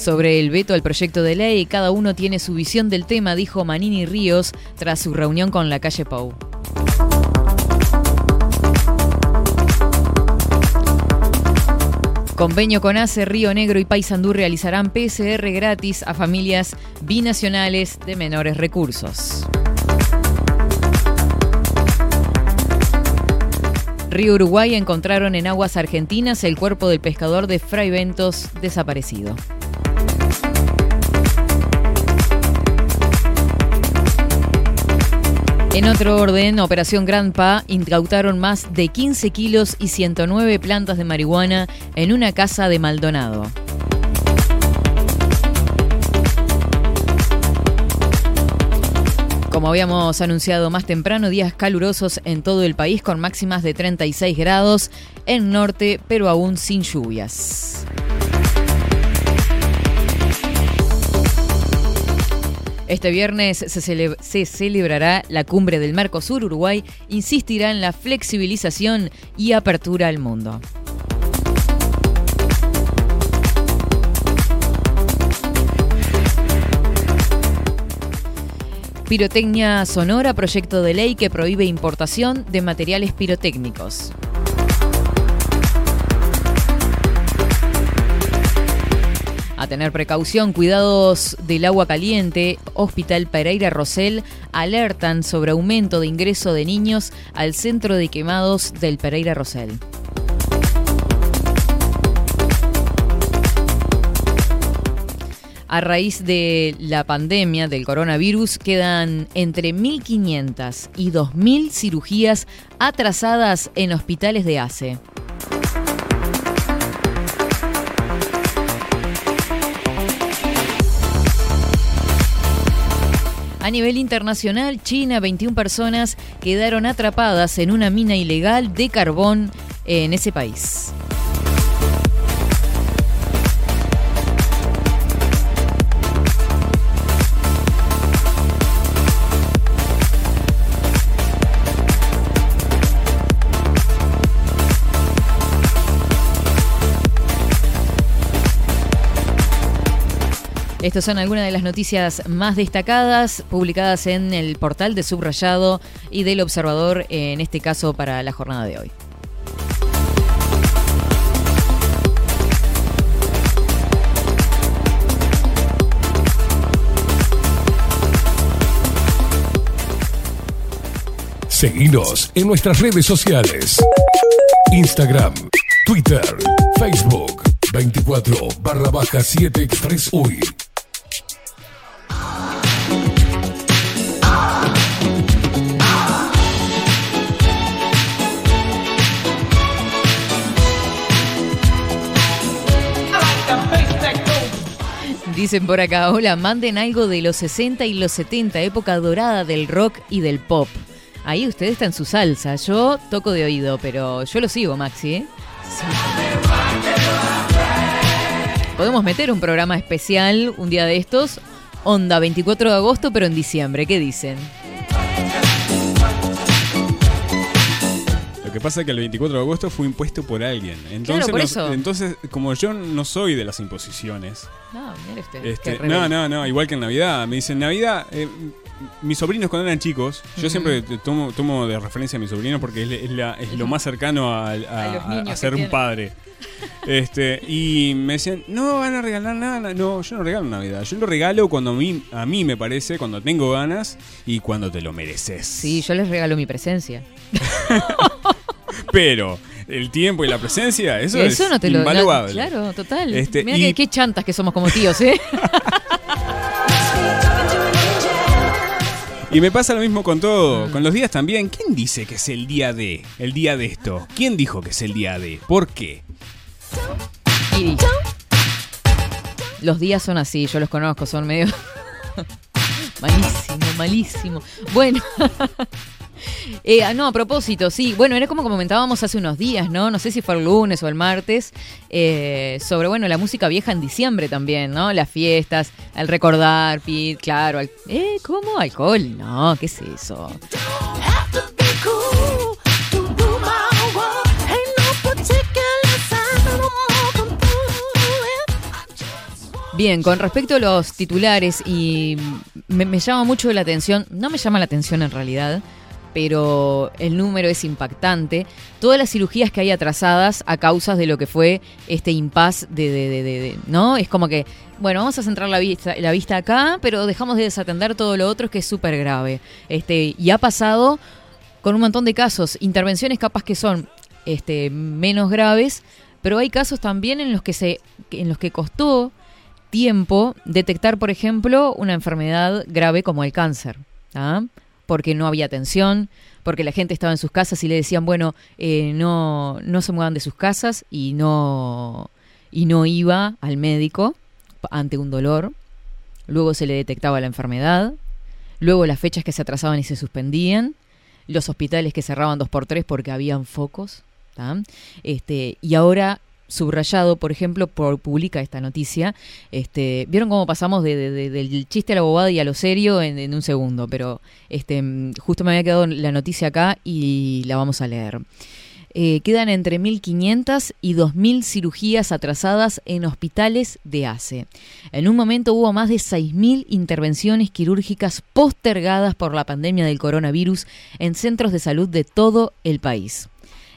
Sobre el veto al proyecto de ley, cada uno tiene su visión del tema, dijo Manini Ríos tras su reunión con la calle Pau. Convenio con ACE, Río Negro y Paysandú realizarán PCR gratis a familias binacionales de menores recursos. Río Uruguay encontraron en aguas argentinas el cuerpo del pescador de Fray Ventos desaparecido. En otro orden, Operación Grandpa incautaron más de 15 kilos y 109 plantas de marihuana en una casa de Maldonado. Como habíamos anunciado más temprano, días calurosos en todo el país con máximas de 36 grados en norte, pero aún sin lluvias. Este viernes se, cele- se celebrará la cumbre del Mercosur. Uruguay insistirá en la flexibilización y apertura al mundo. Pirotecnia Sonora, proyecto de ley que prohíbe importación de materiales pirotécnicos. Tener precaución, cuidados del agua caliente, Hospital Pereira Rosell alertan sobre aumento de ingreso de niños al centro de quemados del Pereira Rosell. A raíz de la pandemia del coronavirus quedan entre 1.500 y 2.000 cirugías atrasadas en hospitales de ACE. A nivel internacional, China, 21 personas quedaron atrapadas en una mina ilegal de carbón en ese país. Estas son algunas de las noticias más destacadas publicadas en el portal de Subrayado y del Observador, en este caso para la jornada de hoy. Seguinos en nuestras redes sociales. Instagram, Twitter, Facebook, 24 barra baja 7 Express UI. Dicen por acá, hola, manden algo de los 60 y los 70, época dorada del rock y del pop. Ahí usted está en su salsa. Yo toco de oído, pero yo lo sigo, Maxi. ¿eh? Podemos meter un programa especial un día de estos. Onda 24 de agosto, pero en diciembre. ¿Qué dicen? Que pasa es que el 24 de agosto fue impuesto por alguien. Entonces, por eso. entonces como yo no soy de las imposiciones. No, mire usted. este, qué no, no, no, igual que en Navidad. Me dicen, Navidad, eh, mis sobrinos cuando eran chicos, yo siempre tomo, tomo de referencia a mis sobrinos porque es, es la- es lo más cercano a, a- ser un padre. Este, y me decían, no van a regalar nada. No, yo no regalo Navidad. Yo lo regalo cuando a mí, a mí me parece, cuando tengo ganas y cuando te lo mereces. Sí, yo les regalo mi presencia. Pero el tiempo y la presencia, eso, es no te lo. claro, total. Este, Mira y- qué, chantas que somos como tíos, ¿eh? Y me pasa lo mismo con todo, con los días también. ¿Quién dice que es el día de? El día de esto. ¿Quién dijo que es el día de? ¿Por qué? Los días son así, yo los conozco, son medio. malísimo, malísimo. Bueno. Eh, ah, no, a propósito, sí. Bueno, era como comentábamos hace unos días, ¿no? No sé si fue el lunes o el martes, eh, sobre, bueno, la música vieja en diciembre también, ¿no? Las fiestas, al recordar, Pete, claro. al- ¿Eh? ¿Cómo? ¿Alcohol? No, ¿qué es eso? Bien, con respecto a los titulares, y me llama mucho la atención, no me llama la atención en realidad, pero el número es impactante. Todas las cirugías que hay atrasadas a causa de lo que fue este impas de, de- de- de- de- ¿no? Es como que, bueno, vamos a centrar la vista, la vista acá, pero dejamos de desatender todo lo otro que es súper grave. Este, y ha pasado con un montón de casos, intervenciones capaz que son este, menos graves, pero hay casos también en los que se, en los que costó tiempo detectar, por ejemplo, una enfermedad grave como el cáncer, ¿ah? Porque no había atención, porque la gente estaba en sus casas y le decían, bueno, eh, no, no se muevan de sus casas y no, y no iba al médico ante un dolor. Luego se le detectaba la enfermedad, luego las fechas que se atrasaban y se suspendían, los hospitales que cerraban dos por tres porque habían focos. Este, y ahora subrayado, por ejemplo, por, publica esta noticia. Este, Vieron cómo pasamos de- de- de- del chiste a la bobada y a lo serio en, en un segundo, pero este, mm, justo me había quedado la noticia acá y la vamos a leer. Eh, quedan entre 1.500 y 2.000 cirugías atrasadas en hospitales de ACE. En un momento hubo más de 6.000 intervenciones quirúrgicas postergadas por la pandemia del coronavirus en centros de salud de todo el país.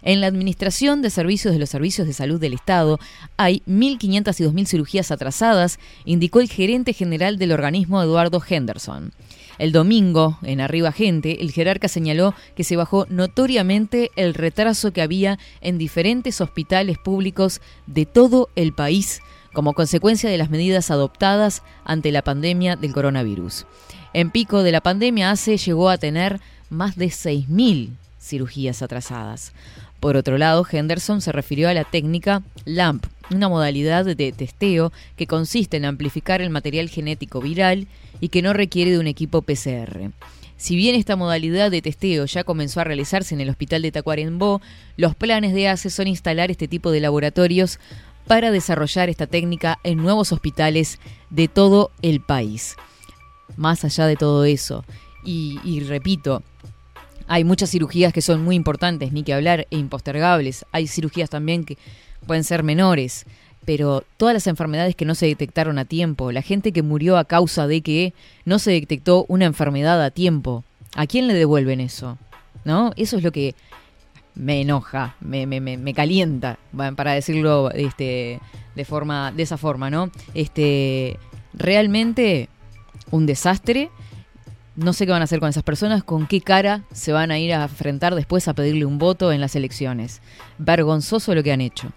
En la Administración de Servicios de los Servicios de Salud del Estado hay 1.500 y 2.000 cirugías atrasadas, indicó el gerente general del organismo Eduardo Henderson. El domingo, en Arriba Gente, el jerarca señaló que se bajó notoriamente el retraso que había en diferentes hospitales públicos de todo el país como consecuencia de las medidas adoptadas ante la pandemia del coronavirus. En pico de la pandemia, ACE llegó a tener más de 6.000 cirugías atrasadas. Por otro lado, Henderson se refirió a la técnica LAMP, una modalidad de testeo que consiste en amplificar el material genético viral y que no requiere de un equipo PCR. Si bien esta modalidad de testeo ya comenzó a realizarse en el hospital de Tacuarembó, los planes de ACE son instalar este tipo de laboratorios para desarrollar esta técnica en nuevos hospitales de todo el país. Más allá de todo eso, y, y repito, hay muchas cirugías que son muy importantes, ni que hablar, e impostergables. Hay cirugías también que pueden ser menores, pero todas las enfermedades que no se detectaron a tiempo, la gente que murió a causa de que no se detectó una enfermedad a tiempo, ¿a quién le devuelven eso? ¿No? Eso es lo que me enoja, me, me, me, calienta, para decirlo este, de forma, de esa forma, ¿no? Este, realmente un desastre. No sé qué van a hacer con esas personas, con qué cara se van a ir a enfrentar después a pedirle un voto en las elecciones. Vergonzoso lo que han hecho.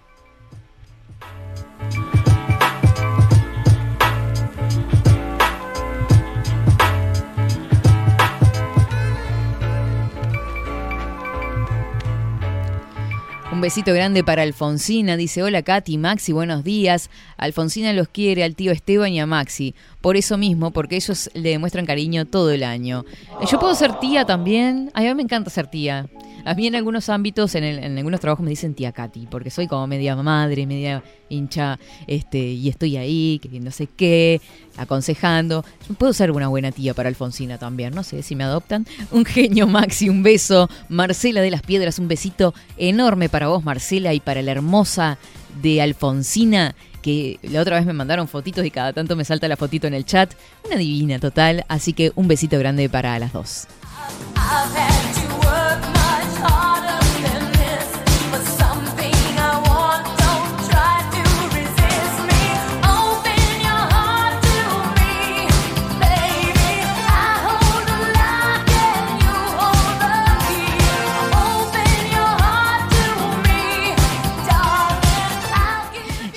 Besito grande para Alfonsina. Dice, hola Katy, Maxi, buenos días. Alfonsina los quiere al tío Esteban y a Maxi. Por eso mismo, porque ellos le demuestran cariño todo el año. Eh, Yo puedo ser tía también. A mí me encanta ser tía. A mí en algunos ámbitos, en, algunos trabajos me dicen tía Katy, porque soy como media madre, media hincha, este, y estoy ahí, que no sé qué, aconsejando. Puedo ser una buena tía para Alfonsina también, no sé si me adoptan. Un genio Maxi, un beso. Marcela de las Piedras, un besito enorme para vos, Marcela, y para la hermosa de Alfonsina, que la otra vez me mandaron fotitos y cada tanto me salta la fotito en el chat. Una divina total, así que un besito grande para las dos.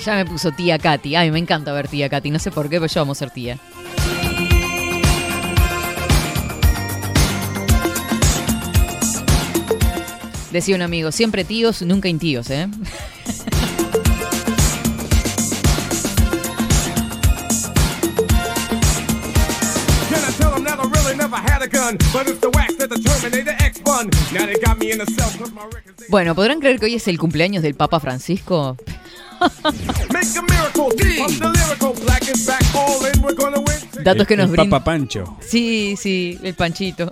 Ya me puso tía Katy. Ay, me encanta ver tía Katy. No sé por qué, pero yo amo ser tía. Decía un amigo, siempre tíos, nunca intíos, ¿eh? Bueno, ¿podrán creer que hoy es el cumpleaños del Papa Francisco? Datos que El- nos el brinda. Papa Pancho. Sí, sí, el panchito.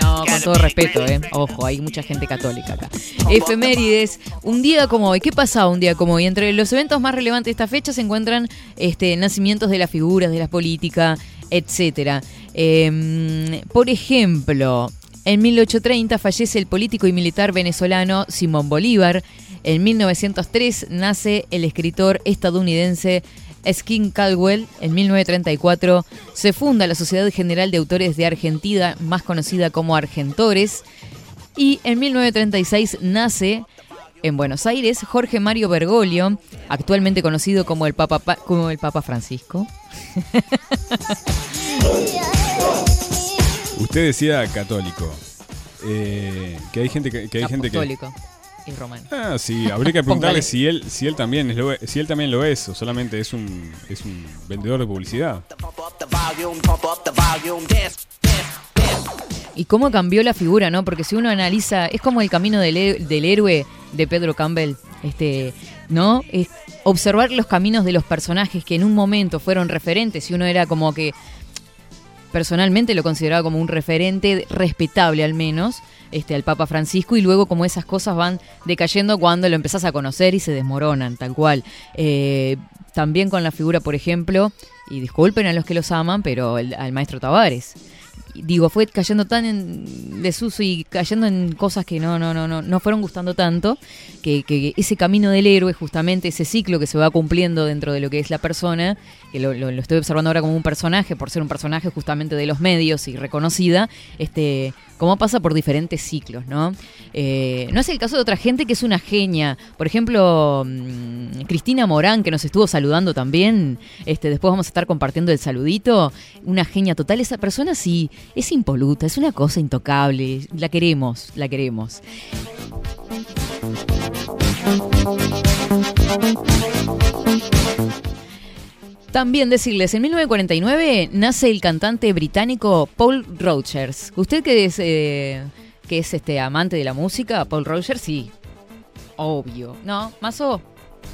No, con todo respeto, ¿eh? Ojo, hay mucha gente católica acá. Efemérides, un día como hoy. ¿Qué pasaba un día como hoy? Entre los eventos más relevantes de esta fecha se encuentran este, nacimientos de las figuras, de la política, etcétera. Em, por ejemplo, en 1830 fallece el político y militar venezolano Simón Bolívar. En 1903 nace el escritor estadounidense Skin Caldwell, en 1934 se funda la Sociedad General de Autores de Argentina, más conocida como Argentores, y en 1936 nace en Buenos Aires Jorge Mario Bergoglio, actualmente conocido como el Papa, Pa- como el Papa Francisco. Usted decía católico. Eh, que hay gente que, que hay gente que. Romano. Ah, sí, habría que preguntarle si él, si él también es lo, si él también lo es o solamente es un, es un vendedor de publicidad. Y cómo cambió la figura, ¿no? Porque si uno analiza, es como el camino del, del héroe de Pedro Campbell, este, ¿no? Es observar los caminos de los personajes que en un momento fueron referentes y uno era como que personalmente lo consideraba como un referente respetable al menos, este, al Papa Francisco, y luego como esas cosas van decayendo cuando lo empezás a conocer y se desmoronan, tal cual. Eh, también con la figura, por ejemplo, y disculpen a los que los aman, pero el- al maestro Tavares. Digo, fue cayendo tan en desuso y cayendo en cosas que no, no, no, no, no fueron gustando tanto, que, que ese camino del héroe, justamente ese ciclo que se va cumpliendo dentro de lo que es la persona, que lo, lo- lo estoy observando ahora como un personaje, por ser un personaje justamente de los medios y reconocida, este, cómo pasa por diferentes ciclos, ¿no? Eh, no es el caso de otra gente que es una genia. Por ejemplo, mm, Cristina Morán, que nos estuvo saludando también. Este, después vamos a estar compartiendo el saludito. Una genia total. Esa persona sí es impoluta, es una cosa intocable. La queremos, la queremos. También decirles, en 1949 nace el cantante británico Paul Rodgers. ¿Usted que es, eh, es este amante de la música? Paul Rodgers, sí. Obvio. ¿No? ¿Mazo?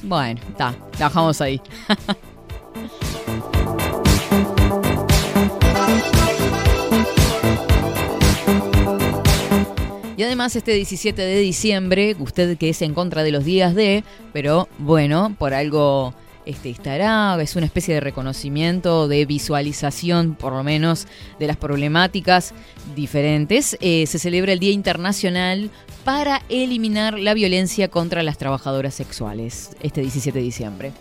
Bueno, está. La dejamos ahí. Y además este 17 de diciembre, usted que es en contra de los días de, pero bueno, por algo este, estará, es una especie de reconocimiento, de visualización por lo menos de las problemáticas diferentes, eh, se celebra el Día Internacional para eliminar la violencia contra las trabajadoras sexuales, este 17 de diciembre.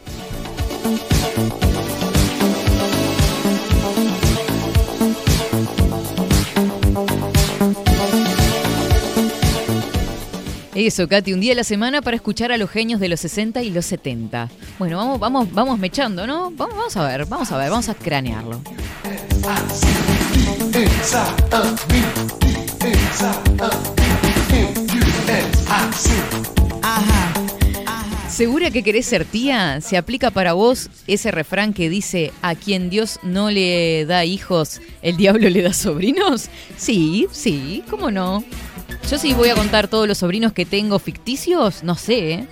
Eso, Katy, un día a la semana para escuchar a los genios de los 60 y los 70. Bueno, vamos, vamos, vamos mechando, ¿no? Vamos, vamos a ver, vamos a ver, vamos a cranearlo. ¿Segura que querés ser tía? ¿Se aplica para vos ese refrán que dice a quien Dios no le da hijos, el diablo le da sobrinos? Sí, sí, ¿cómo no? Yo sí voy a contar todos los sobrinos que tengo ficticios, no sé, ¿eh?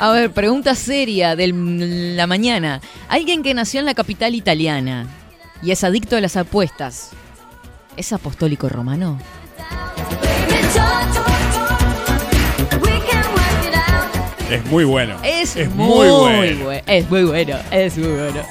A ver, pregunta seria de la mañana. Alguien que nació en la capital italiana y es adicto a las apuestas, ¿es apostólico romano? Es muy bueno. Es, muy bueno. bue- Es muy bueno, es muy bueno.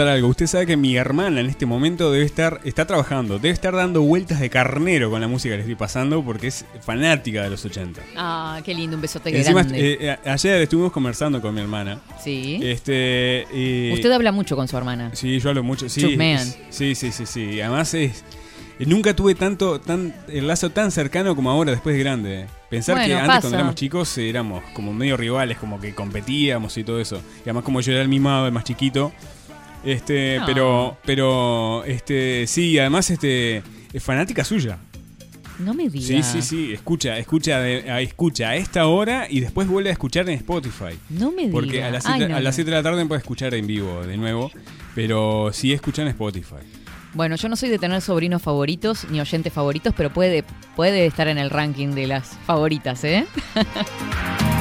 Contar algo. Usted sabe que mi hermana en este momento debe estar, está trabajando, debe estar dando vueltas de carnero con la música que le estoy pasando porque es fanática de los 80. Ah, qué lindo, un besote Encima, grande. eh, eh, ayer estuvimos conversando con mi hermana. sí. Este, Usted habla mucho con su hermana. Sí, yo hablo mucho. Sí, es- sí, sí, sí, sí. Además es. eh, Nunca tuve tanto, tan, el lazo tan cercano como ahora después de grande. Pensar que antes pasa. cuando éramos chicos éramos como medio rivales, como que competíamos y todo eso. Y además como yo era el mimado, el más chiquito. Este, No. pero, pero, este, sí, además este, es fanática suya. No me diga. Sí, sí, sí, escucha, escucha, escucha a esta hora y después vuelve a escuchar en Spotify. No me Porque diga. a las Ay, 7 no, a las no. siete de la tarde puede escuchar en vivo de nuevo, pero sí escucha en Spotify. Bueno, yo no soy de tener sobrinos favoritos ni oyentes favoritos, pero puede, puede estar en el ranking de las favoritas, ¿eh?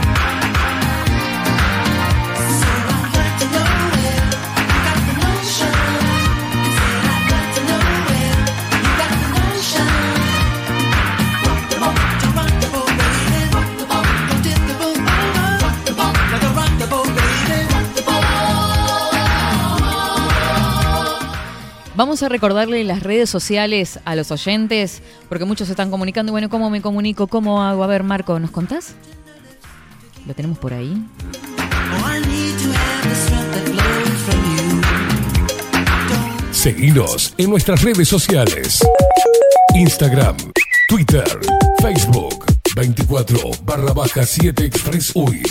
Vamos a recordarle las redes sociales a los oyentes, porque muchos se están comunicando. Bueno, ¿cómo me comunico? ¿Cómo hago? A ver, Marco, ¿nos contás? ¿Lo tenemos por ahí? Seguinos en nuestras redes sociales. Instagram, Twitter, Facebook, 24 barra baja 7 Express UI.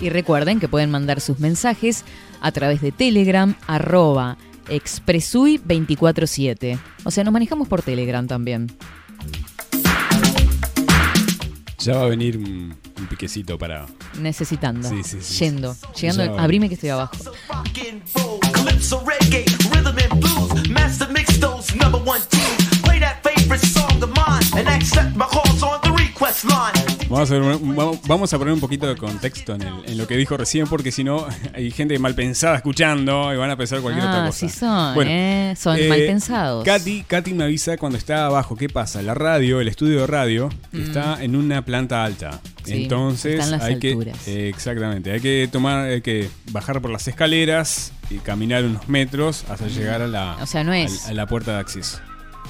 Y recuerden que pueden mandar sus mensajes a través de Telegram, arroba expresui247. O sea, nos manejamos por Telegram también. Ya va a venir un, un piquecito para. Necesitando. Sí, sí, sí. Yendo. Llegando. Abrime que estoy abajo. Vamos a, ver un- vamos- vamos a poner un poquito de contexto en, el- en lo que dijo recién, porque si no, hay gente mal pensada escuchando y van a pensar cualquier otra Ah, cosa. sí son, ¿eh? Son mal pensados. Katy, Katy me avisa cuando está abajo. ¿Qué pasa? La radio, el estudio de radio, Mm. está en una planta alta. Sí, Entonces, las hay alturas. que. eh, exactamente. Hay que tomar, hay que bajar por las escaleras y caminar unos metros hasta llegar a la, O sea, no es- a la puerta de acceso.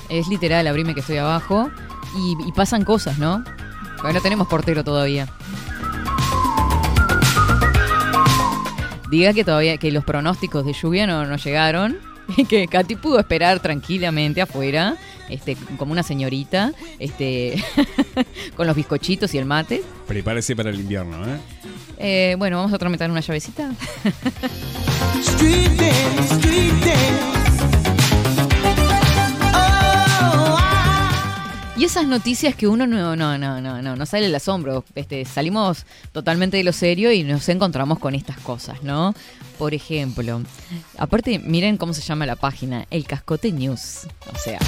Es literal, abrime que estoy abajo. Y, y pasan cosas, ¿no? Porque no tenemos portero todavía. Diga que todavía que los pronósticos de lluvia no, no llegaron. Y que Katy pudo esperar tranquilamente afuera, este, como una señorita, este, con los bizcochitos y el mate. Prepárese para el invierno, ¿eh? Eh, bueno, vamos a tramitar una llavecita. Esas noticias que uno no, no, no, no, no, no sale el asombro. Este, salimos totalmente de lo serio y nos encontramos con estas cosas, ¿no? Por ejemplo, aparte, miren cómo se llama la página, el Cascote News. O sea.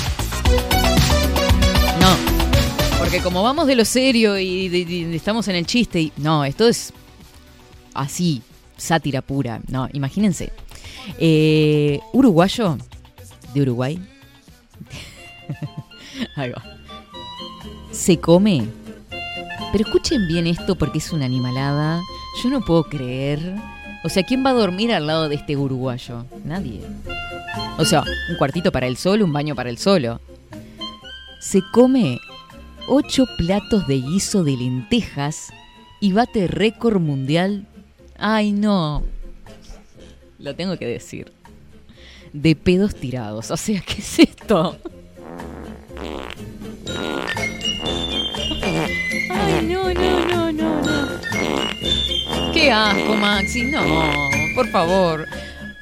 No. Porque como vamos de lo serio y estamos en el chiste y. No, esto es así, sátira pura. No, imagínense. Eh, uruguayo de Uruguay. Ahí va. Se come. Pero escuchen bien esto porque es una animalada. Yo no puedo creer. O sea, ¿quién va a dormir al lado de este uruguayo? Nadie. O sea, un cuartito para el solo, un baño para el solo. Se come ocho platos de guiso de lentejas y bate récord mundial. Ay, no. Lo tengo que decir. De pedos tirados. O sea, ¿qué es esto? Ay, no, no, no, no, no. Qué asco, Maxi. No, por favor.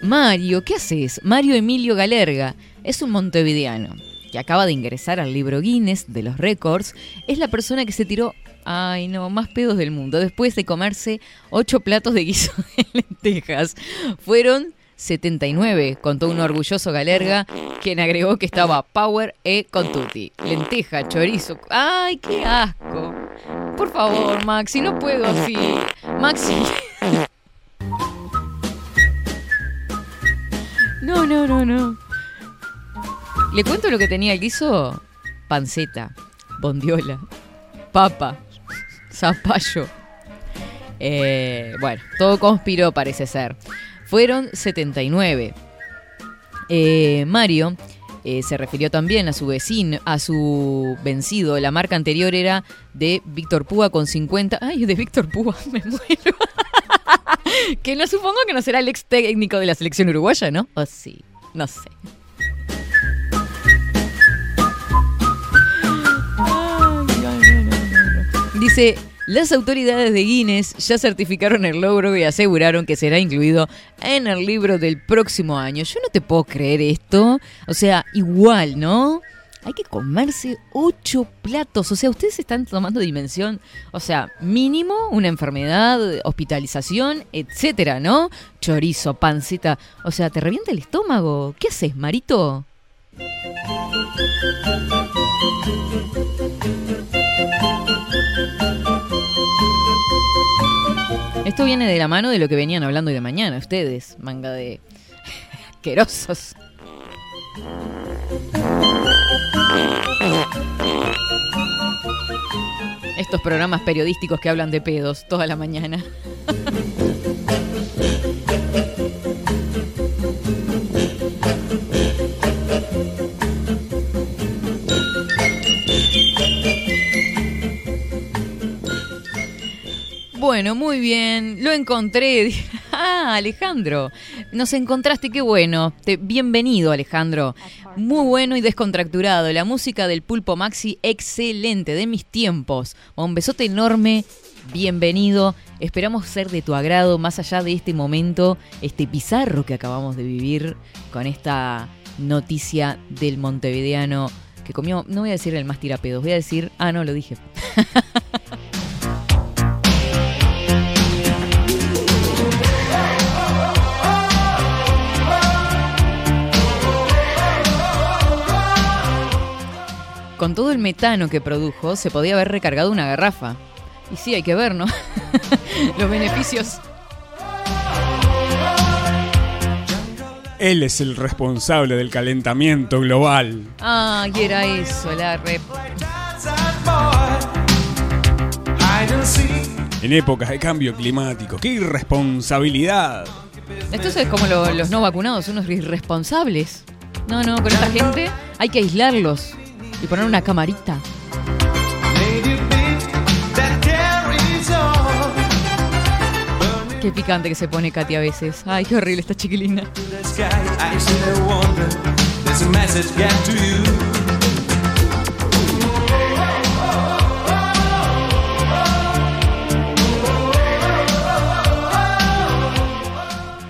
Mario, ¿qué haces? Mario Emilio Galerga es un montevideano que acaba de ingresar al libro Guinness de los récords. Es la persona que se tiró, ay no, más pedos del mundo después de comerse ocho platos de guiso de lentejas. Fueron 79, contó un orgulloso Galerga, quien agregó que estaba Power E con Tutti. Lenteja, chorizo. ¡Ay, qué asco! Por favor, Maxi, no puedo así. Maxi. No, no, no, no. ¿Le cuento lo que tenía el guiso? Panceta, bondiola, papa, zapallo, Eh, bueno, todo conspiró parece ser. Fueron 79. Eh, Mario eh, se refirió también a su vecino, a su vencido. La marca anterior era de Víctor Púa con 50. Ay, de Víctor Púa, me muero. que no supongo que no será el ex técnico de la selección uruguaya, ¿no? O sí, no sé. Dice, las autoridades de Guinness ya certificaron el logro y aseguraron que será incluido en el libro del próximo año. Yo no te puedo creer esto. O sea, igual, ¿no? Hay que comerse ocho platos. O sea, ustedes están tomando dimensión. O sea, mínimo una enfermedad, hospitalización, etcétera, ¿no? Chorizo, pancita. O sea, te revienta el estómago. ¿Qué haces, Marito? Esto viene de la mano de lo que venían hablando hoy de mañana, ustedes, manga de asquerosos. Estos programas periodísticos que hablan de pedos toda la mañana. Bueno, muy bien, lo encontré. Ah, Alejandro, nos encontraste, qué bueno. Te- bienvenido, Alejandro. Muy bueno y descontracturado. La música del Pulpo Maxi, excelente, de mis tiempos. Un besote enorme, bienvenido. Esperamos ser de tu agrado, más allá de este momento, este pizarro que acabamos de vivir con esta noticia del montevideano que comió, no voy a decir el más tirapedos, voy a decir, ah, no, lo dije. Con todo el metano que produjo, se podía haber recargado una garrafa. Y sí, hay que ver, ¿no? Los beneficios. Él es el responsable del calentamiento global. Ah, y era eso, la rep. En épocas de cambio climático. ¡Qué irresponsabilidad! Esto es como lo- los no vacunados, unos irresponsables. No, no, con esta gente hay que aislarlos y poner una camarita. Qué picante que se pone Katy a veces. Ay, qué horrible esta chiquilina.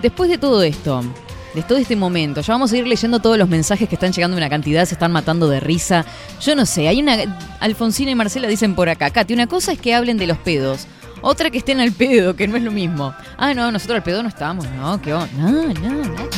Después de todo esto, de todo este momento, ya vamos a ir leyendo todos los mensajes que están llegando una cantidad, se están matando de risa. Yo no sé, hay una. Alfonsina y Marcela dicen por acá, Katy, una cosa es que hablen de los pedos. Otra que estén al pedo, que no es lo mismo. Ah, no, nosotros al pedo no estamos, no, qué onda. No, no, no.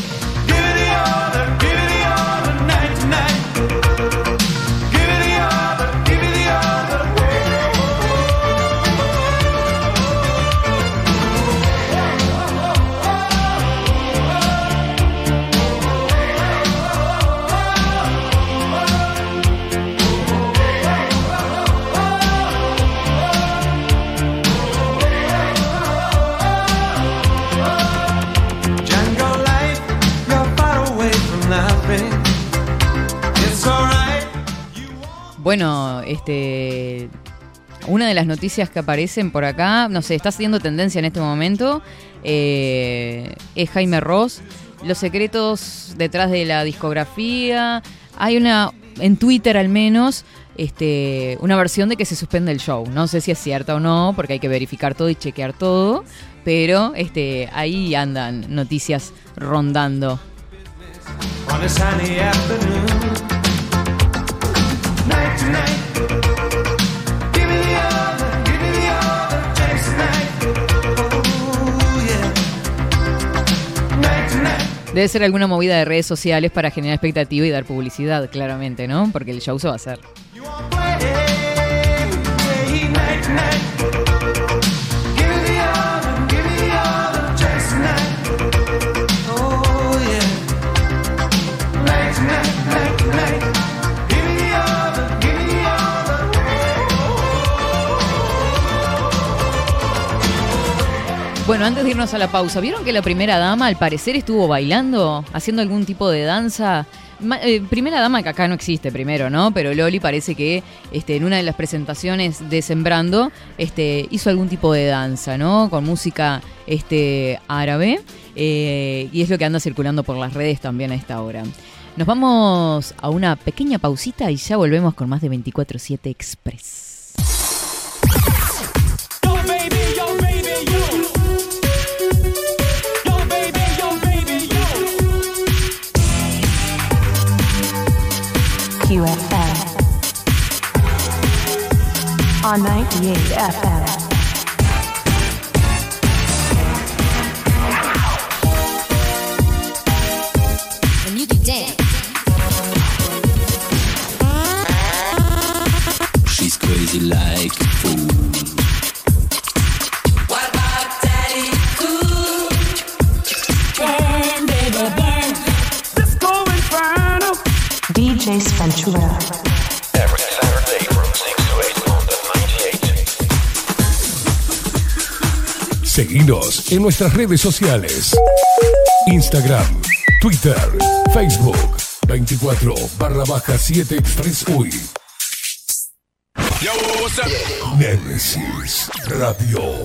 Bueno, este. Una de las noticias que aparecen por acá, no sé, está haciendo tendencia en este momento, eh, es Jaime Ross. Los secretos detrás de la discografía. Hay una, en Twitter al menos, este, una versión de que se suspende el show. No sé si es cierta o no, porque hay que verificar todo y chequear todo. Pero este, ahí andan noticias rondando. Debe ser alguna movida de redes sociales para generar expectativa y dar publicidad, claramente, ¿no? Porque el show se va a hacer. Bueno, antes de irnos a la pausa, ¿vieron que la primera dama al parecer estuvo bailando, haciendo algún tipo de danza? Eh, primera dama que acá no existe primero, ¿no? Pero Loli parece que este, en una de las presentaciones de Sembrando este, hizo algún tipo de danza, ¿no? Con música este, árabe. eh, y es lo que anda circulando por las redes también a esta hora. Nos vamos a una pequeña pausita y ya volvemos con más de 24-7 Express. QFM on 98 FM. Seguinos en nuestras redes sociales. Instagram, Twitter, Facebook, 24 barra baja 7 Express UI. Yo, what's up? Nemesis Radio.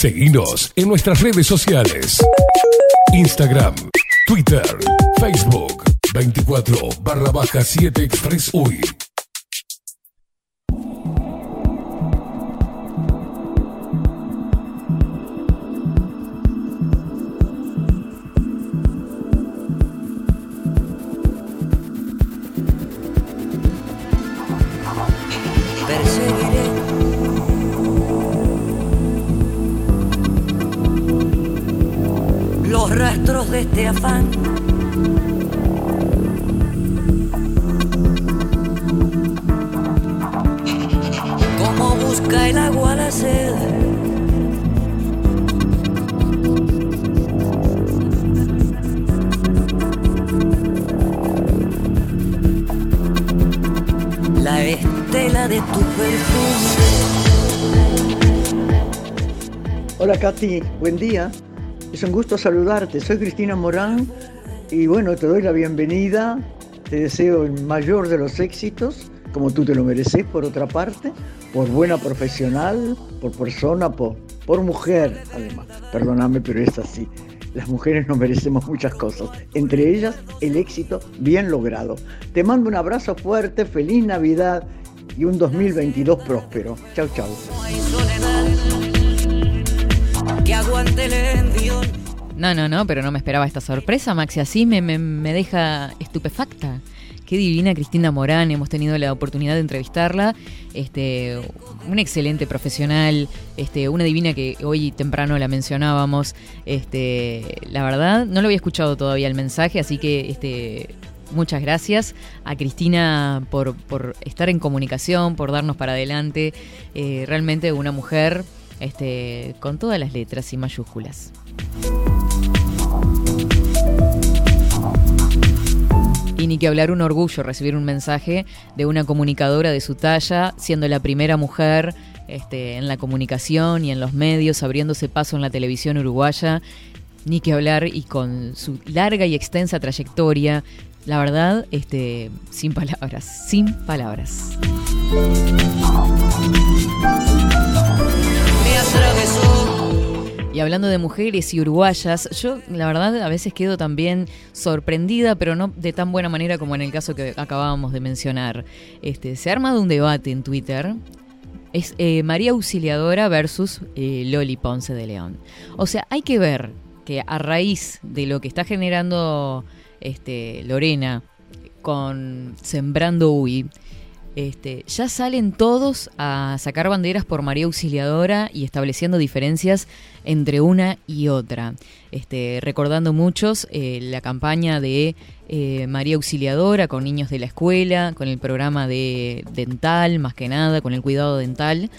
Seguinos en nuestras redes sociales. Instagram, Twitter, Facebook, 24 barra baja 7 Express UI. Este afán. Como busca el agua la sed. La estela de tu perfume. Hola Katy, buen día. Es un gusto saludarte. Soy Cristina Morán y bueno, te doy la bienvenida. Te deseo el mayor de los éxitos, como tú te lo mereces por otra parte, por buena profesional, por persona, por, mujer además. Perdóname, pero es así. Las mujeres nos merecemos muchas cosas, entre ellas el éxito bien logrado. Te mando un abrazo fuerte, feliz Navidad y un 2022 próspero. Chau, chau. No, no, no, pero no me esperaba esta sorpresa, Maxi. Así me, deja estupefacta. Qué divina Cristina Morán, hemos tenido la oportunidad de entrevistarla. Este, una excelente profesional, este, una divina que hoy temprano la mencionábamos. Este, la verdad, no lo había escuchado todavía el mensaje, así que este, muchas gracias a Cristina por, por estar en comunicación, por darnos para adelante. Eh, realmente una mujer este, con todas las letras y mayúsculas. Y ni que hablar, un orgullo recibir un mensaje de una comunicadora de su talla, siendo la primera mujer este, en la comunicación y en los medios, abriéndose paso en la televisión uruguaya. Ni que hablar y con su larga y extensa trayectoria. La verdad, este, sin palabras, sin palabras. Y hablando de mujeres y uruguayas, yo la verdad a veces quedo también sorprendida, pero no de tan buena manera como en el caso que acabábamos de mencionar. Este, se ha armado un debate en Twitter. Es eh, María Auxiliadora versus eh, Loli Ponce de León. O sea, hay que ver que a raíz de lo que está generando este, Lorena con Sembrando UI, este, ya salen todos a sacar banderas por María Auxiliadora y estableciendo diferencias entre una y otra. Este, recordando muchos eh, la campaña de eh, María Auxiliadora con niños de la escuela, con el programa de dental, más que nada, con el cuidado dental,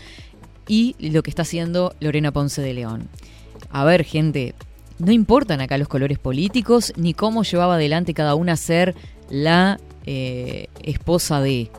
y lo que está haciendo Lorena Ponce de León. A ver, gente, no importan acá los colores políticos ni cómo llevaba adelante cada una a ser la eh, esposa de.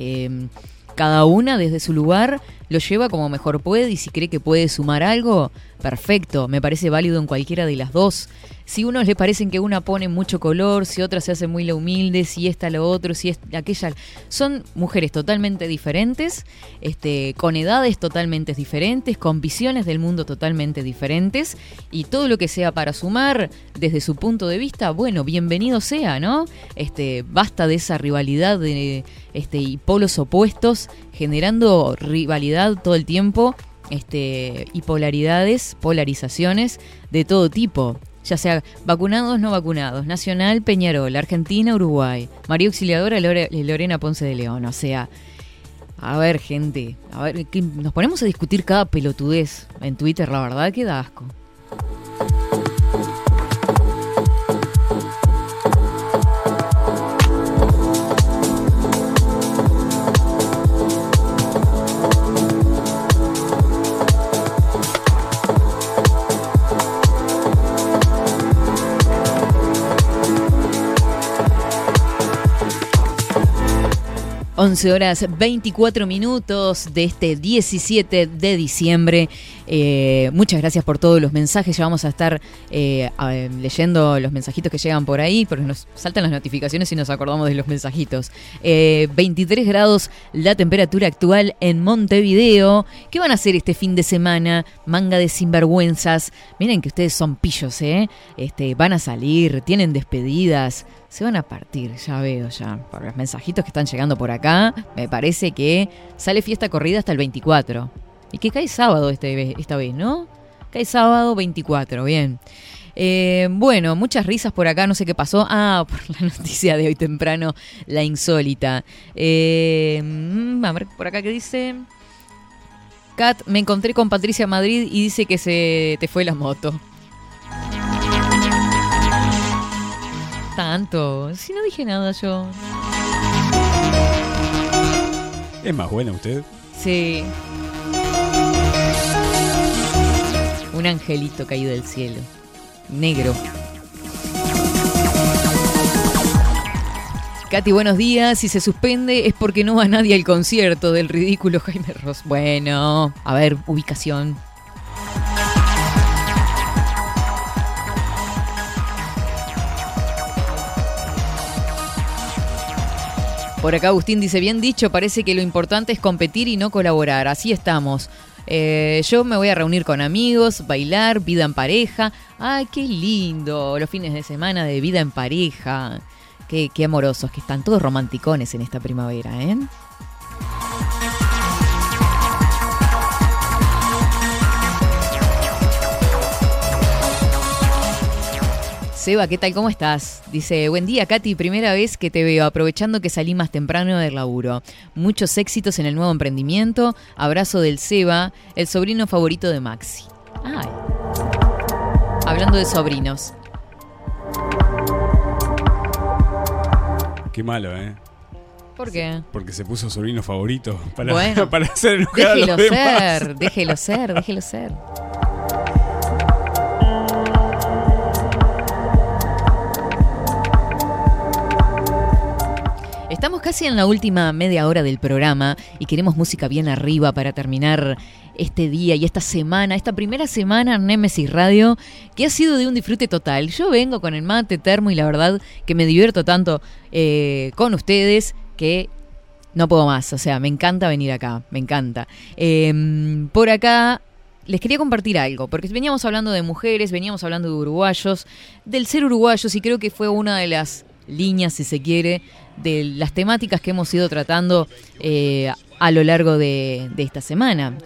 Eh, cada una desde su lugar lo lleva como mejor puede y si cree que puede sumar algo, perfecto, me parece válido en cualquiera de las dos. Si unos le parecen que una pone mucho color, si otra se hace muy la humilde, si esta lo otro, si es aquella. Son mujeres totalmente diferentes, este, con edades totalmente diferentes, con visiones del mundo totalmente diferentes, y todo lo que sea para sumar desde su punto de vista, bueno, bienvenido sea, ¿no? Este, basta de esa rivalidad de este, y polos opuestos, generando rivalidad todo el tiempo este, y polaridades, polarizaciones de todo tipo, ya sea vacunados, no vacunados, Nacional, Peñarol, Argentina, Uruguay, María Auxiliadora, Lore- Lorena Ponce de León, o sea, a ver gente, a ver, nos ponemos a discutir cada pelotudez en Twitter, la verdad que da asco. 11 horas 24 minutos de este 17 de diciembre. Eh, muchas gracias por todos los mensajes. Ya vamos a estar eh, leyendo los mensajitos que llegan por ahí, porque nos saltan las notificaciones y nos acordamos de los mensajitos. Eh, 23 grados la temperatura actual en Montevideo. ¿Qué van a hacer este fin de semana? Manga de sinvergüenzas. Miren que ustedes son pillos, ¿eh? Este, van a salir, tienen despedidas. Se van a partir, ya veo ya. Por los mensajitos que están llegando por acá, me parece que sale fiesta corrida hasta el 24. Y que cae sábado este, esta vez, ¿no? Cae sábado 24, bien. Eh, bueno, muchas risas por acá, no sé qué pasó. Ah, por la noticia de hoy temprano, la insólita. Eh, mm, a ver, por acá que dice... Kat, me encontré con Patricia Madrid y dice que se te fue la moto. Tanto, si no dije nada yo. Es más buena usted. Sí. Un angelito caído del cielo. Negro. Katy, buenos días. Si se suspende es porque no va nadie al concierto del ridículo Jaime Ross. Bueno, a ver, ubicación. Por acá Agustín dice, bien dicho, parece que lo importante es competir y no colaborar. Así estamos. Eh, yo me voy a reunir con amigos, bailar, vida en pareja. Ay, qué lindo. Los fines de semana de vida en pareja. Qué, qué amorosos, que están todos romanticones en esta primavera, ¿eh? Seba, ¿qué tal? ¿Cómo estás? Dice, buen día, Katy, primera vez que te veo, aprovechando que salí más temprano del laburo. Muchos éxitos en el nuevo emprendimiento. Abrazo del Seba, el sobrino favorito de Maxi. Ay. Hablando de sobrinos. Qué malo, ¿eh? ¿Por qué? Porque se puso sobrino favorito para, Bueno, para hacer enojar a Déjelo los demás. ser, déjelo ser, déjelo ser. Estamos casi en la última media hora del programa y queremos música bien arriba para terminar este día y esta semana, esta primera semana en Nemesis Radio, que ha sido de un disfrute total. Yo vengo con el mate termo y la verdad que me divierto tanto eh, con ustedes que no puedo más. O sea, me encanta venir acá, me encanta. Eh, por acá les quería compartir algo, porque veníamos hablando de mujeres, veníamos hablando de uruguayos, del ser uruguayos y creo que fue una de las líneas, si se quiere, de las temáticas que hemos ido tratando eh, a lo largo de, de esta semana.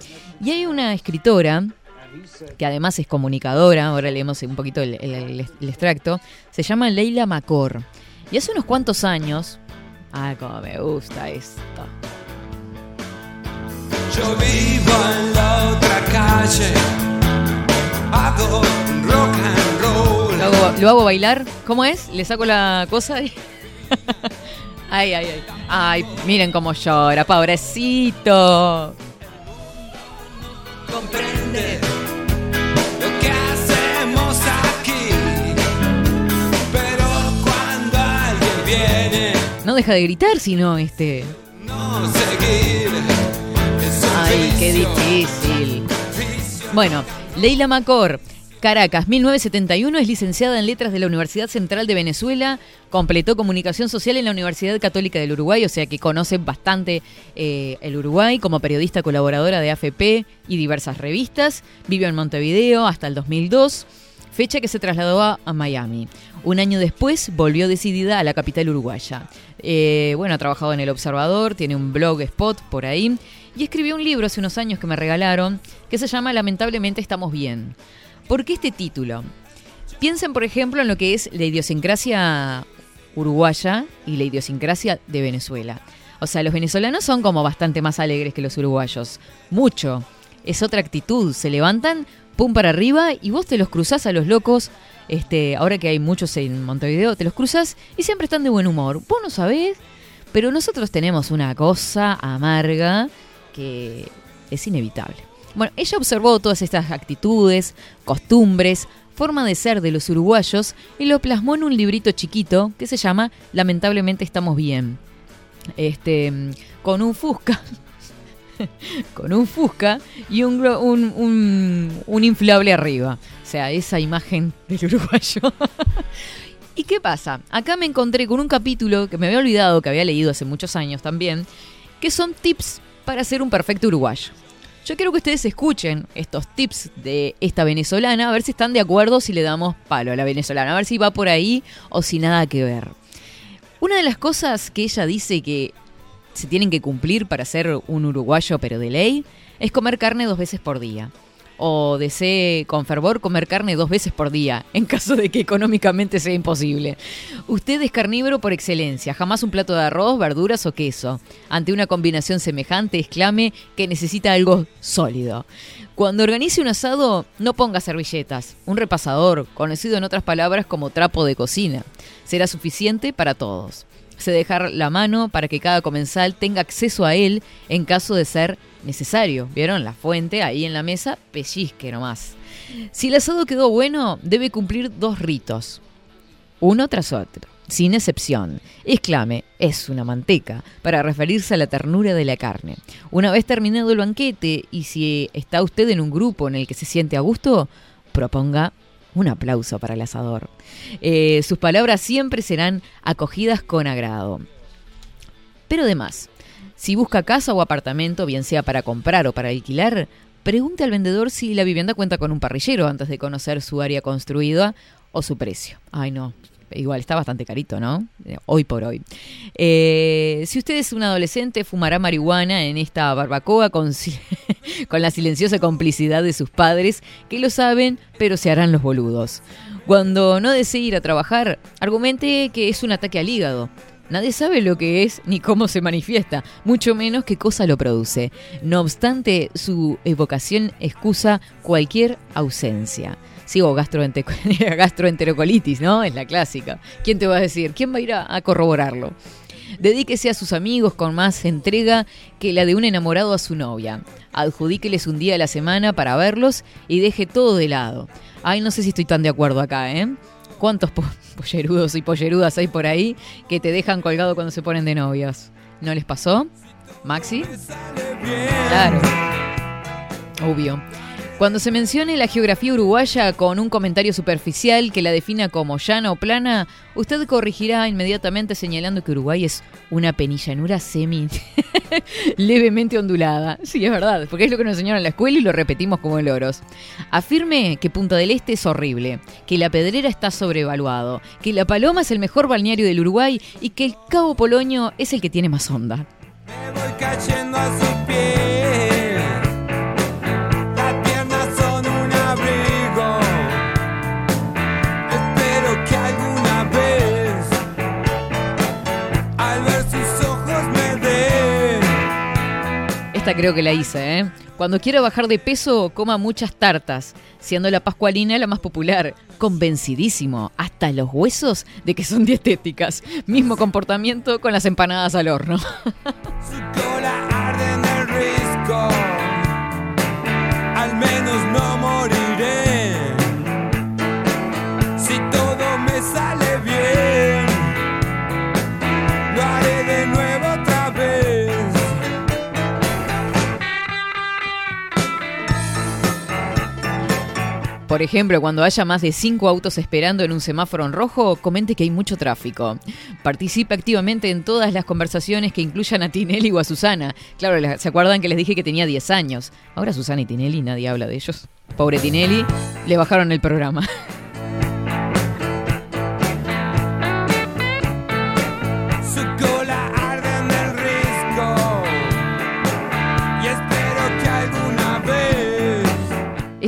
Y hay una escritora que además es comunicadora, ahora leemos un poquito el, el- el- el extracto, se llama Leila Macor. Y hace unos cuantos años, ah, como me gusta esto. Yo vivo en la otra calle. Hago rock and roll. Lo hago, lo hago bailar, ¿cómo es? Le saco la cosa y... ay, ay, ay. Ay, miren cómo llora, pobrecito. Comprende lo que hacemos aquí. Pero cuando alguien viene, No deja de gritar, sino este... no seguir. Ay, qué difícil. Bueno, Leila Macor, Caracas, 1971, es licenciada en Letras de la Universidad Central de Venezuela, completó Comunicación Social en la Universidad Católica del Uruguay, o sea que conoce bastante eh, el Uruguay como periodista colaboradora de AFP y diversas revistas, vivió en Montevideo hasta el 2002, fecha que se trasladó a, Miami. Un año después volvió decidida a la capital uruguaya. Eh, bueno, ha trabajado en El Observador, tiene un blog spot por ahí y escribió un libro hace unos años que me regalaron que se llama Lamentablemente estamos bien. ¿Por qué este título? Piensen, por ejemplo, en lo que es la idiosincrasia uruguaya y la idiosincrasia de Venezuela. O sea, los venezolanos son como bastante más alegres que los uruguayos. Mucho. Es otra actitud. Se levantan, pum para arriba y vos te los cruzás a los locos. Este, ahora que hay muchos en Montevideo, te los cruzas y siempre están de buen humor. Vos no sabés, pero nosotros tenemos una cosa amarga que es inevitable. Bueno, ella observó todas estas actitudes, costumbres, forma de ser de los uruguayos y lo plasmó en un librito chiquito que se llama Lamentablemente estamos bien. este, con un Fusca. con un Fusca y un, un- un inflable arriba. O sea, esa imagen del uruguayo. ¿Y qué pasa? Acá me encontré con un capítulo que me había olvidado, que había leído hace muchos años también, que son tips para ser un perfecto uruguayo. Yo quiero que ustedes escuchen estos tips de esta venezolana, a ver si están de acuerdo si le damos palo a la venezolana, a ver si va por ahí o si nada que ver. Una de las cosas que ella dice que se tienen que cumplir para ser un uruguayo pero de ley es comer carne dos veces por día. O desee con fervor comer carne dos veces por día, en caso de que económicamente sea imposible. Usted es carnívoro por excelencia, jamás un plato de arroz, verduras o queso. Ante una combinación semejante, exclame que necesita algo sólido. Cuando organice un asado, no ponga servilletas, un repasador, conocido en otras palabras como trapo de cocina. Será suficiente para todos. Se dejar la mano para que cada comensal tenga acceso a él en caso de ser necesario. ¿Vieron? La fuente ahí en la mesa, pellizque nomás. Si el asado quedó bueno, debe cumplir dos ritos uno tras otro, sin excepción. Exclame, es una manteca, para referirse a la ternura de la carne. Una vez terminado el banquete, y si está usted en un grupo en el que se siente a gusto, proponga un aplauso para el asador. Eh, sus palabras siempre serán acogidas con agrado. Pero además, si busca casa o apartamento, bien sea para comprar o para alquilar, pregunte al vendedor si la vivienda cuenta con un parrillero antes de conocer su área construida o su precio. Ay, no. Igual está bastante carito, ¿no? Eh, Hoy por hoy. Eh, si usted es un adolescente, fumará marihuana en esta barbacoa con, la silenciosa complicidad de sus padres, que lo saben, pero se harán los boludos. Cuando no desee ir a trabajar, argumente que es un ataque al hígado. Nadie sabe lo que es ni cómo se manifiesta, mucho menos qué cosa lo produce. No obstante, su evocación excusa cualquier ausencia. Sigo gastroente- gastroenterocolitis, ¿no? Es la clásica. ¿Quién te va a decir? ¿Quién va a ir a, a corroborarlo? Dedíquese a sus amigos con más entrega que la de un enamorado a su novia. Adjudíqueles un día a la semana para verlos y deje todo de lado. Ay, no sé si estoy tan de acuerdo acá, ¿eh? ¿Cuántos po- pollerudos y pollerudas hay por ahí que te dejan colgado cuando se ponen de novios? ¿No les pasó? ¿Maxi? Claro. Obvio. Cuando se mencione la geografía uruguaya con un comentario superficial que la defina como llana o plana, usted corregirá inmediatamente señalando que Uruguay es una penillanura semi levemente ondulada. Sí, es verdad, porque es lo que nos enseñaron en la escuela y lo repetimos como loros. Afirme que Punta del Este es horrible, que la Pedrera está sobrevaluado, que La Paloma es el mejor balneario del Uruguay y que el Cabo Polonio es el que tiene más onda. voy cayendo a su Creo que la hice, ¿eh? Cuando quiera bajar de peso, coma muchas tartas, siendo la pascualina la más popular. Convencidísimo, hasta los huesos, de que son dietéticas. Mismo comportamiento con las empanadas al horno. Por ejemplo, cuando haya más de cinco autos esperando en un semáforo en rojo, comente que hay mucho tráfico. Participe activamente en todas las conversaciones que incluyan a Tinelli o a Susana. Claro, la- ¿se acuerdan que les dije que tenía 10 años? Ahora Susana y Tinelli, nadie habla de ellos. Pobre Tinelli, le bajaron el programa.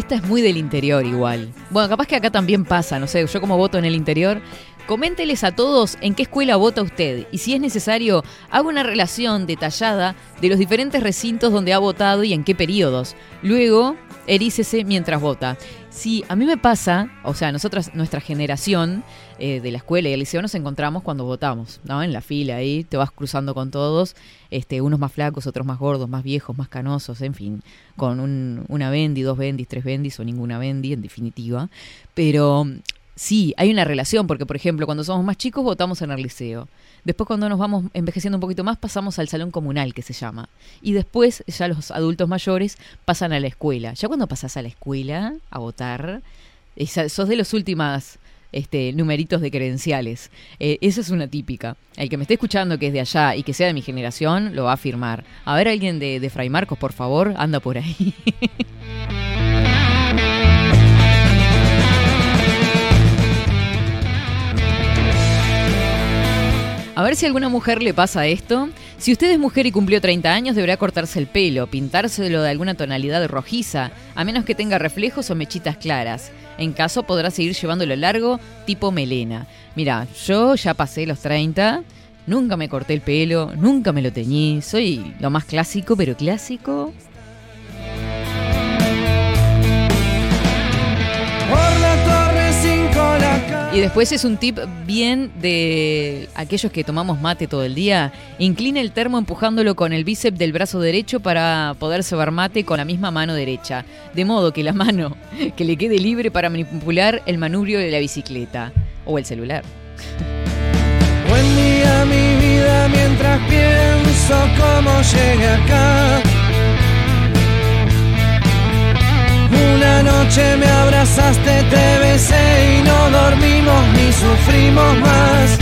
Esta es muy del interior igual. Bueno, capaz que acá también pasa, no sé, yo como voto en el interior, coménteles a todos en qué escuela vota usted y si es necesario, haga una relación detallada de los diferentes recintos donde ha votado y en qué periodos. Luego, erícese mientras vota. Si a mí me pasa, o sea, nosotras, nuestra generación eh, de la escuela y el liceo nos encontramos cuando votamos, ¿no? En la fila ahí, te vas cruzando con todos, este, unos más flacos, otros más gordos, más viejos, más canosos, en fin, con un- una bendi, dos bendis, tres bendis o ninguna bendi, en definitiva. Pero sí, hay una relación, porque por ejemplo, cuando somos más chicos votamos en el liceo. Después cuando nos vamos envejeciendo un poquito más pasamos al salón comunal, que se llama. Y después ya los adultos mayores pasan a la escuela. Ya cuando pasas a la escuela a votar, sos de los últimos este, numeritos de credenciales. Eh, esa es una típica. El que me esté escuchando que es de allá y que sea de mi generación, lo va a afirmar. A ver, alguien de, de Fray Marcos, por favor, anda por ahí. A ver si a alguna mujer le pasa esto. Si usted es mujer y cumplió 30 años, deberá cortarse el pelo, pintárselo de alguna tonalidad rojiza, a menos que tenga reflejos o mechitas claras. En caso, podrá seguir llevándolo largo, tipo melena. Mira, yo ya pasé los 30, nunca me corté el pelo, nunca me lo teñí. Soy lo más clásico, pero clásico. Y después es un tip bien de aquellos que tomamos mate todo el día. Incline el termo empujándolo con el bíceps del brazo derecho para poder cebar mate con la misma mano derecha. De modo que la mano que le quede libre para manipular el manubrio de la bicicleta o el celular. Buen día mi vida mientras pienso cómo llegué acá. Una noche me abrazaste, te besé y no dormimos ni sufrimos más.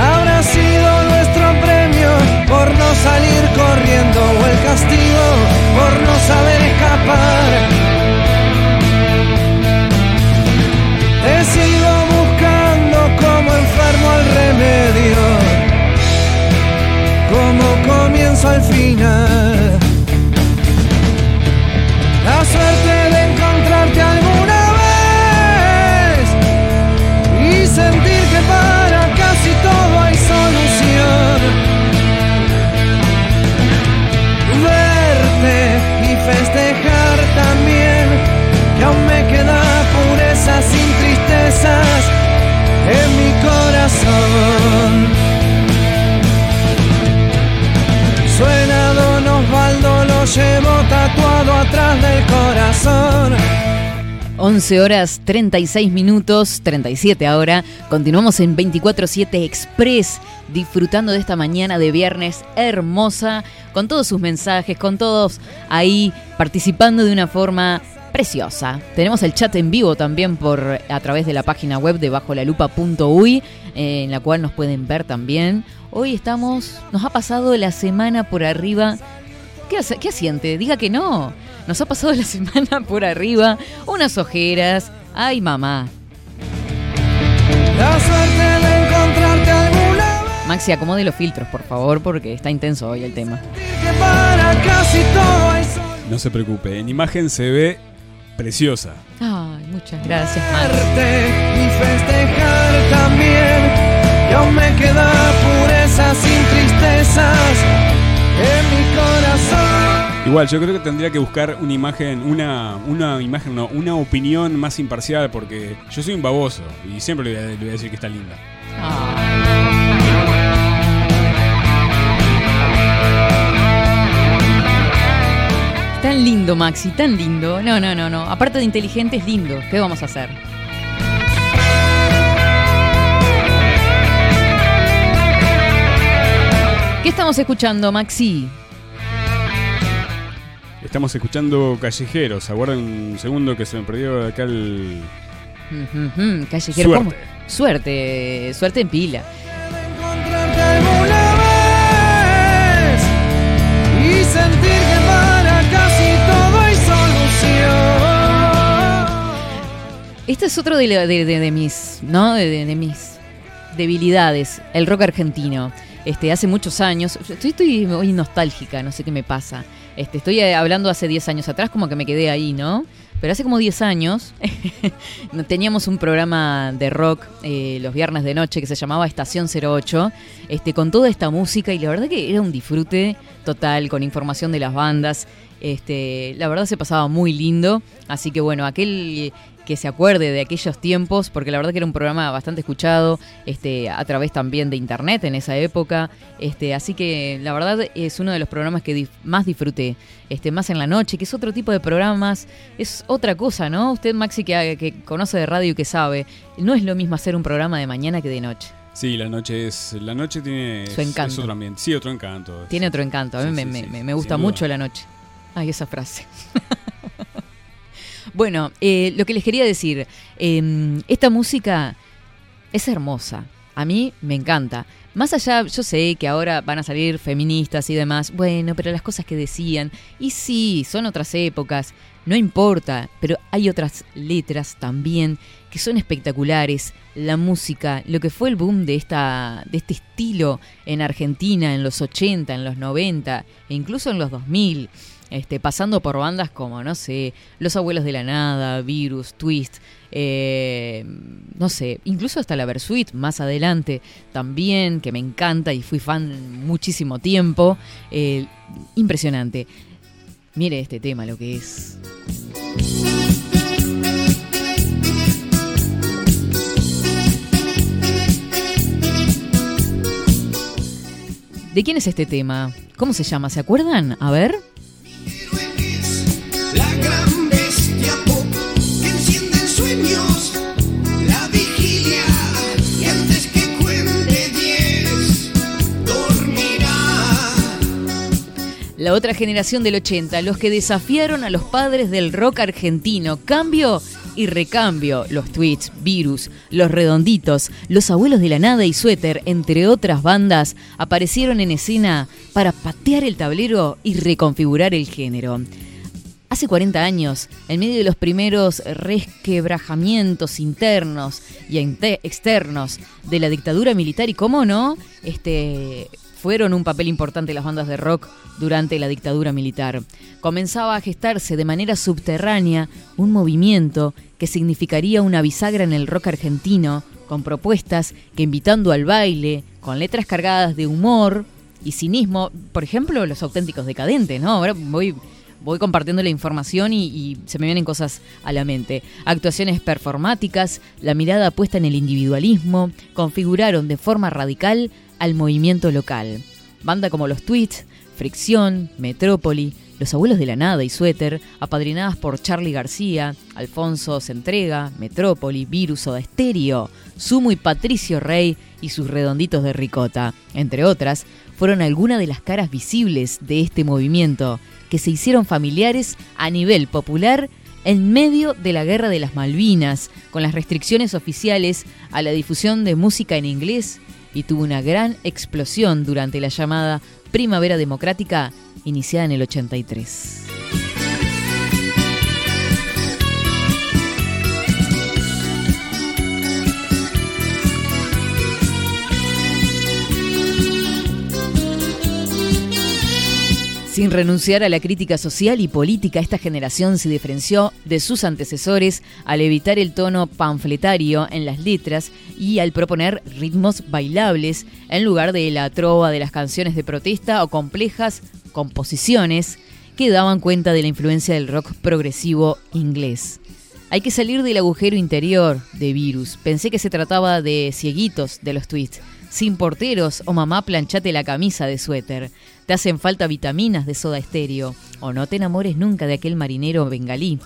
Habrá sido nuestro premio por no salir corriendo o el castigo por no saber escapar. Te atrás del corazón. 11 horas 36 minutos, 37 ahora. Continuamos en 24-7 Express, disfrutando de esta mañana de viernes hermosa, con todos sus mensajes, con todos ahí participando de una forma preciosa. Tenemos el chat en vivo también por a través de la página web de bajolalupa.uy, eh, en la cual nos pueden ver también. Hoy estamos, nos ha pasado la semana por arriba. ¿Qué, qué asiente? Diga que no. Nos ha pasado la semana por arriba, unas ojeras. Ay, mamá. La suerte de encontrarte alguna vez Maxi, acomode los filtros, por favor, porque está intenso hoy el tema. No se preocupe, en imagen se ve preciosa. Ay, muchas gracias, Maxi. Y festejar también que aún me queda pureza sin tristezas en mi corazón. Igual, yo creo que tendría que buscar una imagen, una, una imagen, no, una opinión más imparcial, porque yo soy un baboso y siempre le voy a, decir que está linda. Tan lindo, Maxi, tan lindo. No, no, no, no. Aparte de inteligente, es lindo. ¿Qué vamos a hacer? ¿Qué estamos escuchando, Maxi? Estamos escuchando Callejeros, aguarden un segundo que se me perdió acá el... Callejero. Suerte. ¿cómo? Suerte, suerte en pila. Encontrarte alguna vez y sentir que para casi todo hay solución. Este es otro de, de- de- de mis, ¿no? De, de- de mis debilidades, el rock argentino. Este, hace muchos años, estoy, estoy hoy nostálgica, no sé qué me pasa. Este, estoy eh, hablando hace 10 años atrás, como que me quedé ahí, ¿no? Pero hace como 10 años teníamos un programa de rock eh, los viernes de noche que se llamaba Estación 08, este, con toda esta música y la verdad que era un disfrute total, con información de las bandas. Este, la verdad se pasaba muy lindo, así que bueno, aquel que se acuerde de aquellos tiempos, porque la verdad que era un programa bastante escuchado, este, a través también de internet en esa época. Este, así que la verdad es uno de los programas que dif- más disfruté. Este, más en la noche, que es otro tipo de programas, es otra cosa, ¿no? Usted, Maxi, que, que conoce de radio y que sabe, no es lo mismo hacer un programa de mañana que de noche. Sí, la noche es. La noche tiene. Su encanto. Es otro ambiente. Sí, otro encanto. Tiene otro encanto. A mí Sí, me, sí, me- sí, me- gusta mucho la noche. Ay, esa frase. bueno, eh, lo que les quería decir, eh, esta música es hermosa. A mí me encanta. Más allá, yo sé que ahora van a salir feministas y demás. Bueno, pero las cosas que decían. Y sí, son otras épocas. No importa. Pero hay otras letras también que son espectaculares. La música, lo que fue el boom de, esta, de este estilo en Argentina en los 80, en los 90 e incluso en los 2000. Este, pasando por bandas como, no sé, Los Abuelos de la Nada, Virus, Twist, eh, no sé, incluso hasta la Versuit más adelante también, que me encanta y fui fan muchísimo tiempo. Eh, impresionante. Mire este tema, lo que es. ¿De quién es este tema? ¿Cómo se llama? ¿Se acuerdan? A ver. La otra generación del 80, los que desafiaron a los padres del rock argentino. Cambio y recambio. Los tweets, virus, los redonditos, los abuelos de la nada y suéter, entre otras bandas, aparecieron en escena para patear el tablero y reconfigurar el género. Hace 40 años, en medio de los primeros resquebrajamientos internos y externos de la dictadura militar y, cómo no, este, fueron un papel importante las bandas de rock durante la dictadura militar. Comenzaba a gestarse de manera subterránea un movimiento que significaría una bisagra en el rock argentino, con propuestas que invitando al baile, con letras cargadas de humor y cinismo, por ejemplo, los auténticos decadentes, ¿no? Ahora voy voy compartiendo la información y, y se me vienen cosas a la mente. Actuaciones performáticas, la mirada puesta en el individualismo, configuraron de forma radical al movimiento local. Banda como los Tweets, Fricción, Metrópoli, Los Abuelos de la Nada y Suéter, apadrinadas por Charlie García, Alfonso Centrega, Metrópoli, Virus Soda Stereo, Sumo y Patricio Rey y sus redonditos de ricota, entre otras, fueron algunas de las caras visibles de este movimiento, que se hicieron familiares a nivel popular en medio de la Guerra de las Malvinas, con las restricciones oficiales a la difusión de música en inglés, y tuvo una gran explosión durante la llamada Primavera Democrática, iniciada en el 83. Sin renunciar a la crítica social y política, esta generación se diferenció de sus antecesores al evitar el tono panfletario en las letras y al proponer ritmos bailables en lugar de la trova de las canciones de protesta o complejas composiciones que daban cuenta de la influencia del rock progresivo inglés. Hay que salir del agujero interior de Virus. Pensé que se trataba de cieguitos de los tweets. Sin porteros o mamá planchate la camisa de suéter. Te hacen falta vitaminas de soda estéreo. O no te enamores nunca de aquel marinero bengalí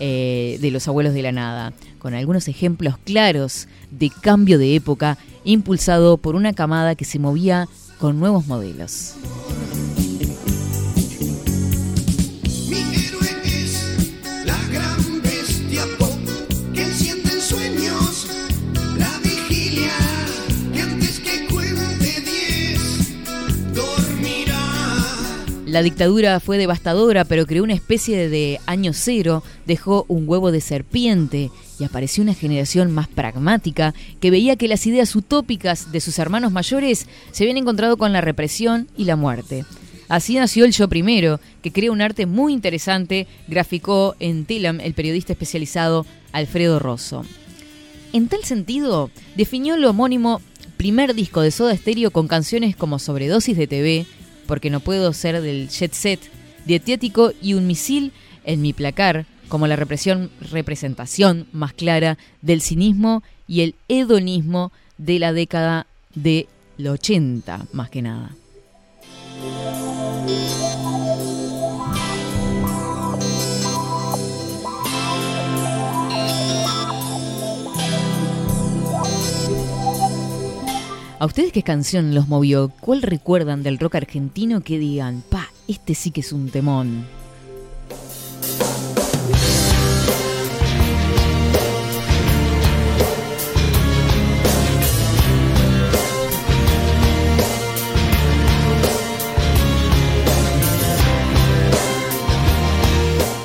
eh, de los abuelos de la nada. Con algunos ejemplos claros de cambio de época impulsado por una camada que se movía con nuevos modelos. La dictadura fue devastadora, pero creó una especie de año cero, dejó un huevo de serpiente y apareció una generación más pragmática que veía que las ideas utópicas de sus hermanos mayores se habían encontrado con la represión y la muerte. Así nació el Yo Primero, que crea un arte muy interesante, graficó en Telam el periodista especializado Alfredo Rosso. En tal sentido, definió lo homónimo primer disco de Soda Stereo con canciones como Sobredosis de TV, Porque no puedo ser del Jet Set, Dietético y Un misil en mi placar, como la represión, representación más clara del cinismo y el hedonismo de la década del 80, más que nada. ¿A ustedes qué canción los movió? ¿Cuál recuerdan del rock argentino que digan, pa, este sí que es un temón?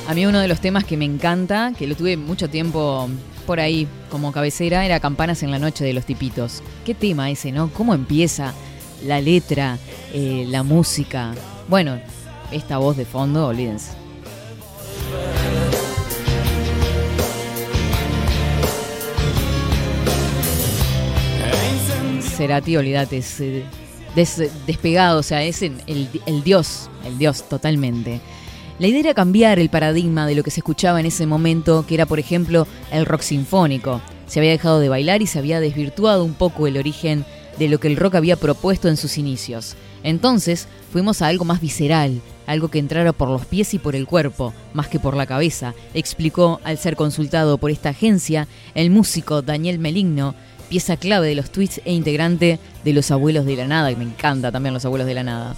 A mí uno de los temas que me encanta, que lo tuve mucho tiempo por ahí como cabecera, era Campanas en la Noche de los Tipitos. ¿Qué tema ese, no? ¿Cómo empieza la letra, eh, la música? Bueno, esta voz de fondo, olvídense. Cerati, olvídate, es eh, des- despegado, o sea, es el- el dios, el dios totalmente. La idea era cambiar el paradigma de lo que se escuchaba en ese momento, que era, por ejemplo, el rock sinfónico. Se había dejado de bailar y se había desvirtuado un poco el origen de lo que el rock había propuesto en sus inicios. Entonces, fuimos a algo más visceral, algo que entrara por los pies y por el cuerpo, más que por la cabeza, explicó al ser consultado por esta agencia el músico Daniel Meligno, pieza clave de los tweets e integrante de Los Abuelos de la Nada, que me encanta también Los Abuelos de la Nada.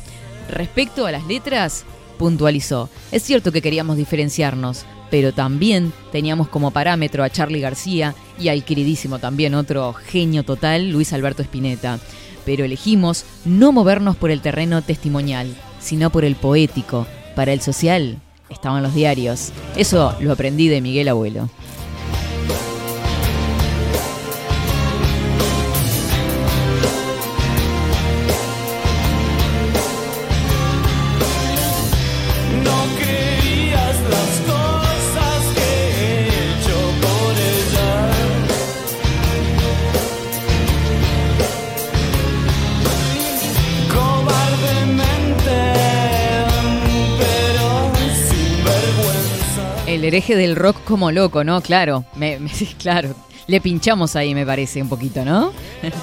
Respecto a las letras, puntualizó, es cierto que queríamos diferenciarnos, pero también teníamos como parámetro a Charlie García y al queridísimo también otro genio total, Luis Alberto Spinetta. Pero elegimos no movernos por el terreno testimonial, sino por el poético. Para el social estaban los diarios. Eso lo aprendí de Miguel Abuelo. Hereje del rock como loco, ¿no? Claro, claro. Le pinchamos ahí, me parece, un poquito, ¿no?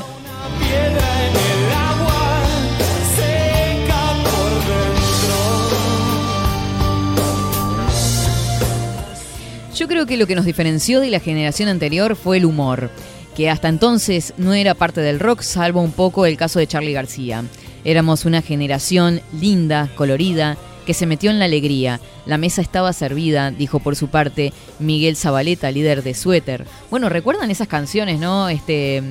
Yo creo que lo que nos diferenció de la generación anterior fue el humor, que hasta entonces no era parte del rock, salvo un poco el caso de Charlie García. Éramos una generación linda, colorida, que se metió en la alegría. La mesa estaba servida, dijo por su parte Miguel Zabaleta, líder de Suéter. Bueno, ¿recuerdan esas canciones, no? Este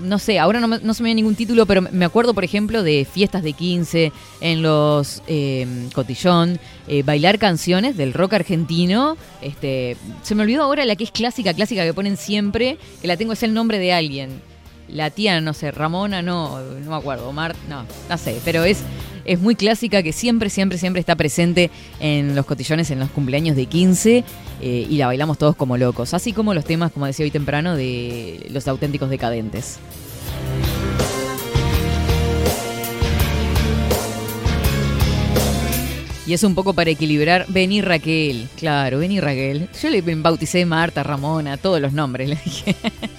no sé, ahora no, no se me viene ningún título, pero me acuerdo, por ejemplo, de fiestas de 15 en los eh, Cotillón, eh, bailar canciones del rock argentino. Este, se me olvidó ahora la que es clásica, clásica que ponen siempre, que la tengo, es el nombre de alguien. La tía, no sé, Ramona, no, no me acuerdo, Omar, no, no sé, pero es, es muy clásica que siempre, siempre, siempre está presente en los cotillones, en los cumpleaños de 15 eh, y la bailamos todos como locos, así como los temas, como decía hoy temprano, de los auténticos decadentes. Y es un poco para equilibrar. Vení Raquel, claro, vení Raquel. Yo le bauticé Marta, Ramona, todos los nombres, le dije.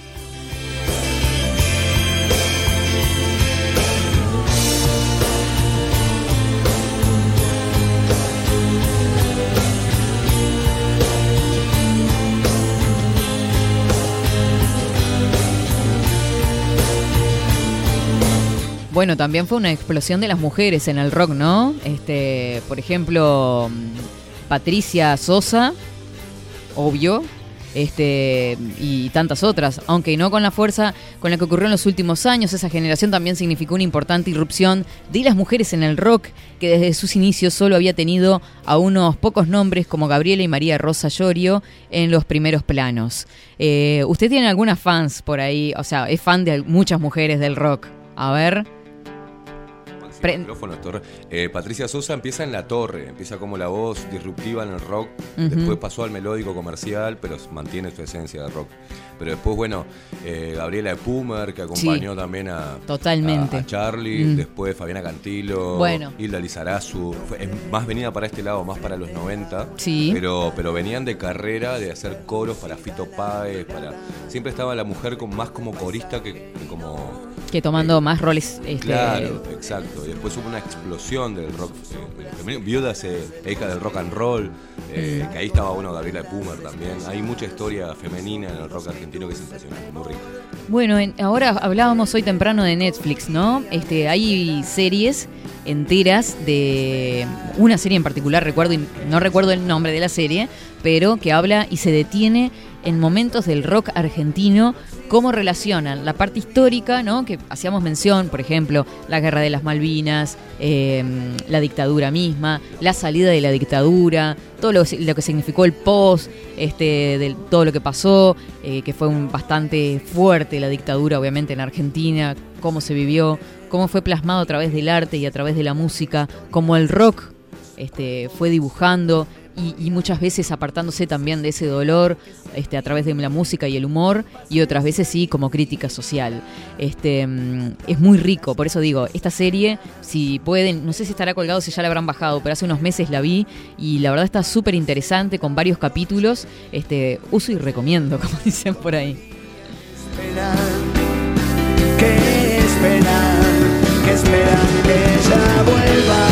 Bueno, también fue una explosión de las mujeres en el rock, ¿no? Este, por ejemplo, mm, Patricia Sosa, obvio, este, y tantas otras, aunque no con la fuerza con la que ocurrió en los últimos años, esa generación también significó una importante irrupción de las mujeres en el rock, que desde sus inicios solo había tenido a unos pocos nombres como Gabriela y María Rosa Llorio en los primeros planos. Eh, ¿Usted tiene algunas fans por ahí? O sea, es fan de muchas mujeres del rock. A ver. Torre. Eh, Patricia Sosa empieza en la torre, empieza como la voz disruptiva en el rock, después pasó al melódico comercial, pero mantiene su esencia de rock. Pero después, bueno, eh, Gabriela Epumer, que acompañó también a, Totalmente. a, a Charlie, Mm. después Fabiana Cantilo, Bueno. Hilda Lizarazu, fue- es más venida para este lado, más para los 90, Sí. pero, pero venían de carrera, de hacer coros para Fito Páez, para... Siempre estaba la mujer con, más como corista que, que como... Que tomando más roles. Este, Claro, exacto. Y después hubo una explosión del rock eh, femenino. Viudas, eh, época del rock and roll, eh, que ahí estaba bueno Gabriela Pumer también. Hay mucha historia femenina en el rock argentino que es impresionante, muy rico. Bueno, en- ahora hablábamos hoy temprano de Netflix, ¿no? Este, hay series enteras de una serie en particular, recuerdo no recuerdo el nombre de la serie, pero que habla y se detiene en momentos del rock argentino cómo relacionan la parte histórica, ¿no? Que hacíamos mención, por ejemplo, la guerra de las Malvinas, eh, la dictadura misma, la salida de la dictadura, todo lo, que significó el post, este, del, todo lo que pasó, eh, que fue un, bastante fuerte la dictadura, obviamente, en Argentina, cómo se vivió, cómo fue plasmado a través del arte y a través de la música, cómo el rock este, fue dibujando y, muchas veces apartándose también de ese dolor este, a través de la música y el humor y otras veces sí como crítica social. Este, mm, es muy rico, por eso digo, esta serie, si pueden, no sé si estará colgado, si ya la habrán bajado, pero hace unos meses la vi y la verdad está súper interesante con varios capítulos. Este, uso y recomiendo, como dicen por ahí. que esperan, que esperan que ella vuelva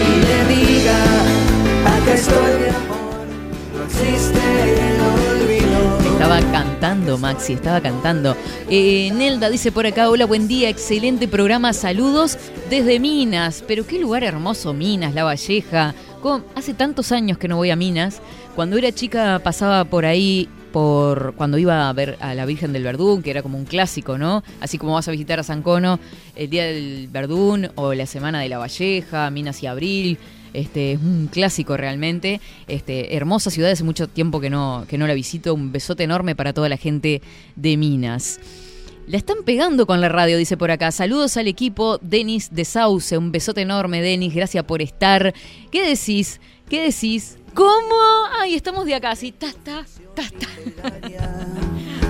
y le diga, Maxi, estaba cantando. Eh, Nelda dice por acá, hola, buen día, excelente programa, saludos desde Minas. Pero qué lugar hermoso, Minas, La Valleja. Hace tantos años que no voy a Minas. Cuando era chica pasaba por ahí, por cuando iba a ver a la Virgen del Verdún, que era como un clásico, ¿no? Así como vas a visitar a San Cono el Día del Verdún o la Semana de La Valleja, Minas y Abril. Este, es un clásico realmente. Este, hermosa ciudad, hace mucho tiempo que no, que no la visito. Un besote enorme para toda la gente de Minas. La están pegando con la radio, dice por acá. Saludos al equipo Denis de Sauce. Un besote enorme, Denis. Gracias por estar. ¿Qué decís? ¿Qué decís? ¿Cómo? Ay, estamos de acá, así. Ta, ta, ta.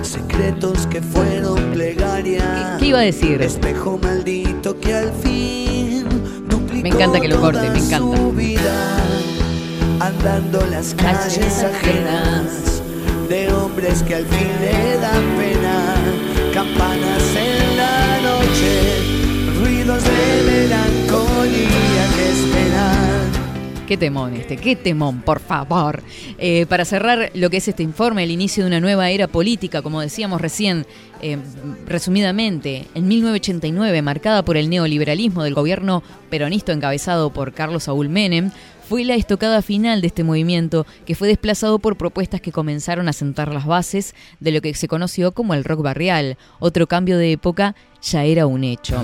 Secretos que fueron plegaria. ¿Qué iba a decir? Espejo maldito que al fin Me encanta que lo corte, me encanta. vida, andando las calles ajenas de hombres que al fin le dan pena. Campanas en la noche, ruidos de melancolía. Qué temón este, qué temón, por favor. Eh, para cerrar lo que es este informe, el inicio de una nueva era política, como decíamos recién, eh, resumidamente, en 1989, marcada por el neoliberalismo del gobierno peronista encabezado por Carlos Saúl Menem, fue la estocada final de este movimiento que fue desplazado por propuestas que comenzaron a sentar las bases de lo que se conoció como el rock barrial. Otro cambio de época ya era un hecho.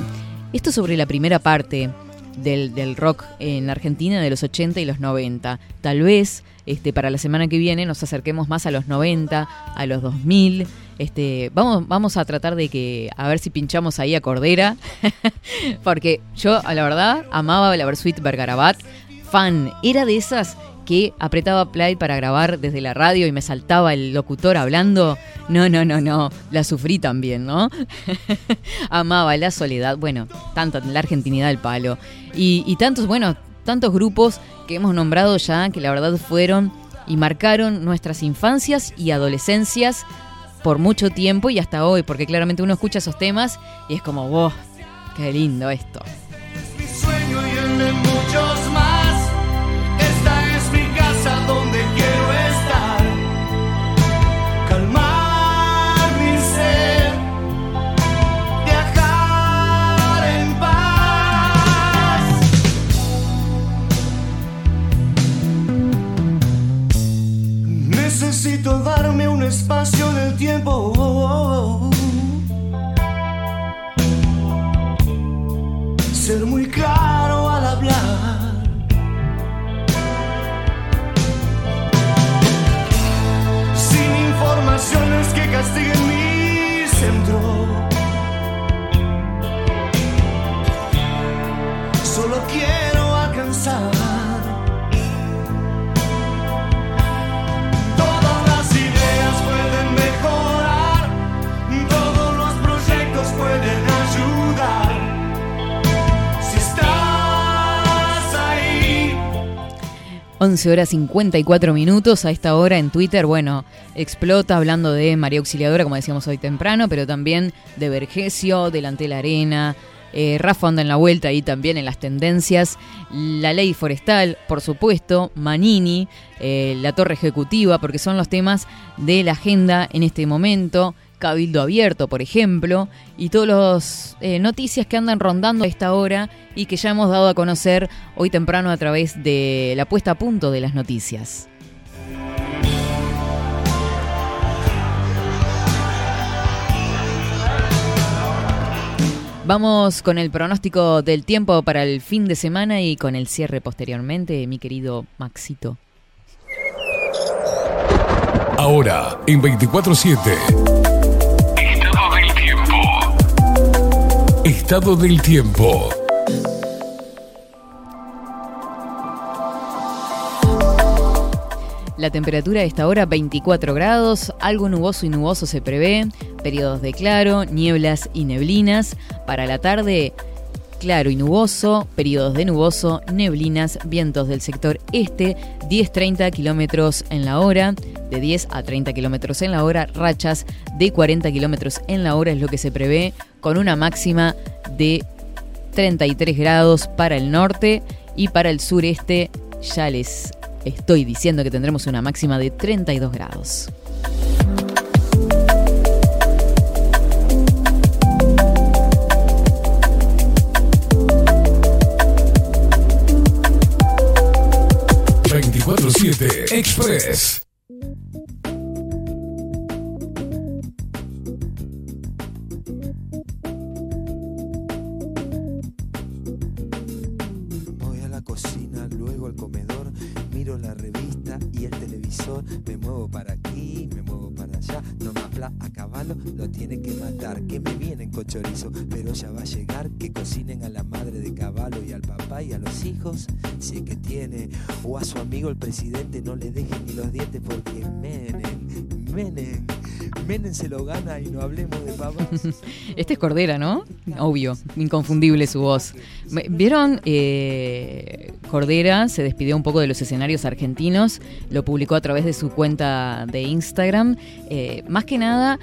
Esto sobre la primera parte del, del rock en Argentina de los 80 y los 90. Tal vez este, para la semana que viene nos acerquemos más a los 90, a los 2000. Este, vamos, vamos a tratar de que, a ver si pinchamos ahí a Cordera, porque yo, la verdad, amaba la Versuit Bergarabat, fan, era de esas que apretaba play para grabar desde la radio y me saltaba el locutor hablando. No, no, no, no, la sufrí también, ¿no? Amaba la soledad, bueno, tanto la argentinidad del palo. Y, y tantos, bueno, tantos grupos que hemos nombrado ya que la verdad fueron y marcaron nuestras infancias y adolescencias por mucho tiempo y hasta hoy, porque claramente uno escucha esos temas y es como, wow, qué lindo esto. mi sueño y el de muchos Necesito darme un espacio en el tiempo. Ser muy claro al hablar. Sin informaciones que castiguen mi centro. 11 horas 54 minutos a esta hora en Twitter. Bueno, explota hablando de María Auxiliadora, como decíamos hoy temprano, pero también de Vergesio, delante de la arena. eh, Rafa anda en la vuelta y también en las tendencias. La ley forestal, por supuesto. Manini, eh, la torre ejecutiva, porque son los temas de la agenda en este momento. Cabildo Abierto, por ejemplo, y todas las eh, noticias que andan rondando a esta hora y que ya hemos dado a conocer hoy temprano a través de la puesta a punto de las noticias. Vamos con el pronóstico del tiempo para el fin de semana y con el cierre posteriormente, mi querido Maxito. Ahora, en 24-7. Estado del tiempo. La temperatura a esta hora 24 grados, algo nuboso y nuboso se prevé, periodos de claro, nieblas y neblinas. Para la tarde, claro y nuboso, periodos de nuboso, neblinas, vientos del sector este, 10-30 kilómetros en la hora, de 10 a 30 kilómetros en la hora, rachas de 40 kilómetros en la hora es lo que se prevé, con una máxima de 33 grados para el norte y para el sureste ya les estoy diciendo que tendremos una máxima de 32 grados. ...24-7 Express. Voy a la cocina, luego al comedor, miro la revista y el televisor, me muevo para aquí, a caballo, lo tiene que matar, que me vienen con chorizo, pero ya va a llegar, que cocinen a la madre de caballo y al papá y a los hijos, si es que tiene, o a su amigo el presidente, no le dejen ni los dientes porque Menem, Menem, Menem se lo gana y no hablemos de papás. Este es Cordera, ¿no? Obvio, inconfundible su voz. ¿Vieron? Eh, Cordera se despidió un poco de los escenarios argentinos, lo publicó a través de su cuenta de Instagram. Eh, más que nada,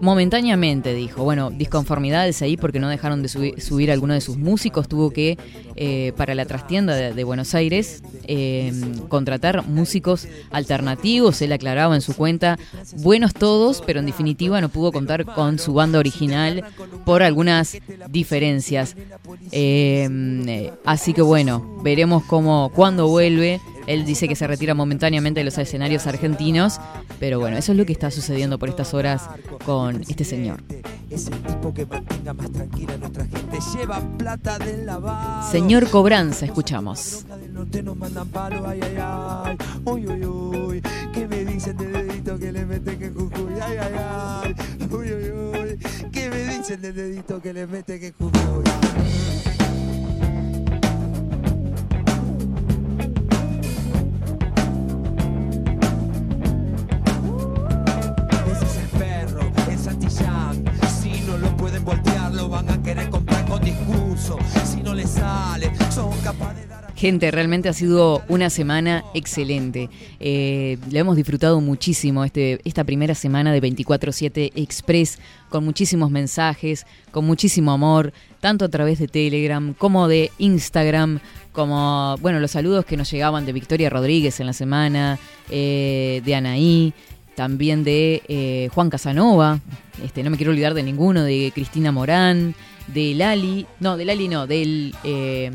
momentáneamente dijo, bueno, disconformidades ahí porque no dejaron de subi- subir alguno de sus músicos, tuvo que, eh, para la trastienda de, Buenos Aires, eh, contratar músicos alternativos, él aclaraba en su cuenta, buenos todos, pero en definitiva no pudo contar con su banda original por algunas diferencias. Eh, eh, así que bueno, veremos cómo, cuándo vuelve. Él dice que se retira momentáneamente de los escenarios argentinos, pero bueno, eso es lo que está sucediendo por estas horas con este señor. Es el tipo que mantenga más tranquila Gente, realmente ha sido una semana excelente. Eh, la hemos disfrutado muchísimo este, esta primera semana de 24-7 Express, con muchísimos mensajes, con muchísimo amor, tanto a través de Telegram como de Instagram, como, bueno, los saludos que nos llegaban de Victoria Rodríguez en la semana, eh, de Anaí, también de eh, Juan Casanova, este, no me quiero olvidar de ninguno, de Cristina Morán, de Lali, no, de Lali no, del, eh,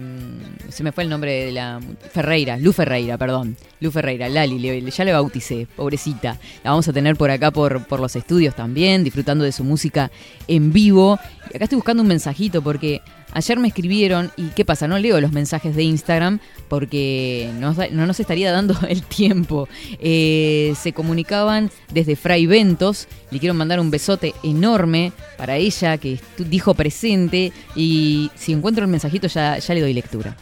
se me fue el nombre de la, Ferreira, Lu Ferreira, perdón, Lu Ferreira, Lali, le- ya le bauticé, pobrecita, la vamos a tener por acá por, por los estudios también, disfrutando de su música en vivo, y acá estoy buscando un mensajito porque ayer me escribieron, y qué pasa, no leo los mensajes de Instagram porque no nos estaría dando el tiempo, Eh, se comunicaban desde Fray Ventos, le quiero mandar un besote enorme para ella que dijo presente y si encuentro el mensajito ya, ya le doy lectura.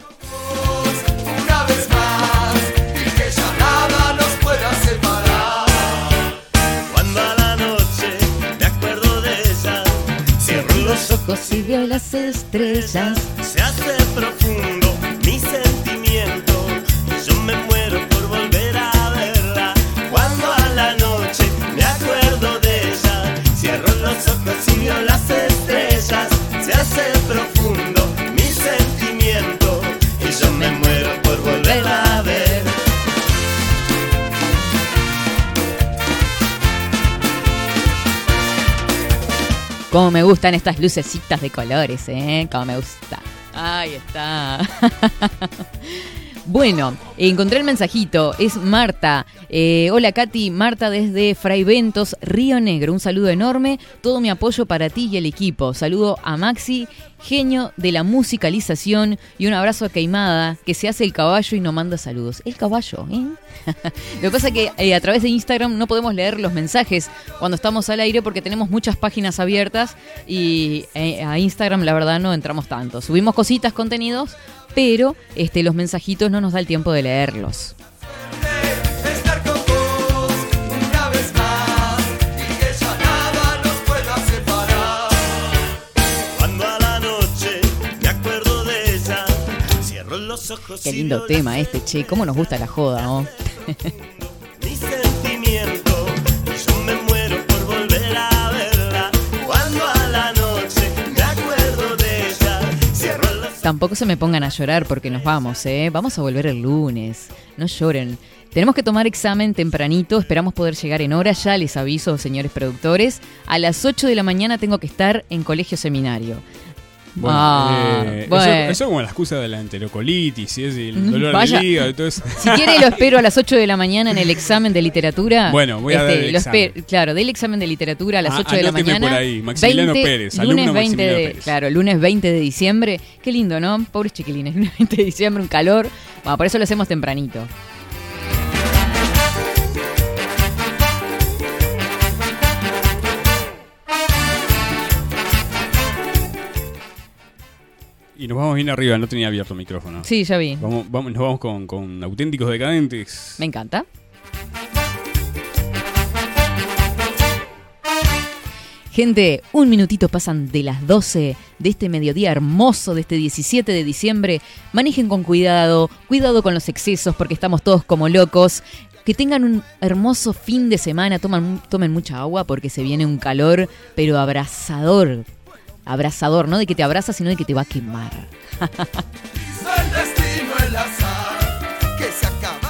los ojos y vio las estrellas. Se hace profundo mi sentimiento. Yo me muero por volver a verla. Cuando a la noche me acuerdo de ella, cierro los ojos y vio las estrellas. Gustan estas lucecitas de colores, ¿eh? Cómo me gusta. Ahí está. Bueno, encontré el mensajito. Es Marta. Eh, hola Katy, Marta desde Fray Ventos, Río Negro. Un saludo enorme. Todo mi apoyo para ti y el equipo. Saludo a Maxi, genio de la musicalización. Y un abrazo a Queimada, que se hace el caballo y no manda saludos. El caballo, ¿eh? Lo que pasa es que eh, a través de Instagram no podemos leer los mensajes cuando estamos al aire porque tenemos muchas páginas abiertas y eh, a Instagram la verdad no entramos tanto. Subimos cositas, contenidos, pero este, los mensajitos no nos da el tiempo de leerlos. Qué lindo tema este, che. ¿Cómo nos gusta la joda, no? Tampoco se me pongan a llorar porque nos vamos, ¿eh? Vamos a volver el lunes. No lloren. Tenemos que tomar examen tempranito, esperamos poder llegar en hora, ya les aviso, señores productores. A las 8 de la mañana tengo que estar en colegio seminario. Bueno, Ah, eh, bueno. Eso, eso como la excusa de la enterocolitis y es el dolor vaya. de hígado y todo eso. Si quiere lo espero a las 8 de la mañana en el examen de literatura. Este, Bueno, voy a dar el lo examen. Claro, del examen de literatura a las Ah, 8 de la mañana. por ahí, Maximiliano Pérez, lunes alumno 20 de, Maximiliano Pérez. Claro, lunes 20 de diciembre. Qué lindo, ¿no? Pobres chiquilines, lunes 20 de diciembre, un calor. Bueno, por eso lo hacemos tempranito. Y nos vamos bien arriba, no tenía abierto el micrófono. Sí, ya vi. Vamos, vamos, nos vamos con, con auténticos decadentes. Me encanta. Gente, un minutito pasan de las 12 de este mediodía hermoso de este 17 de diciembre. Manejen con cuidado, cuidado con los excesos porque estamos todos como locos. Que tengan un hermoso fin de semana, toman, tomen mucha agua porque se viene un calor, pero abrasador. Abrazador, no de que te abraza, sino de que te va a quemar.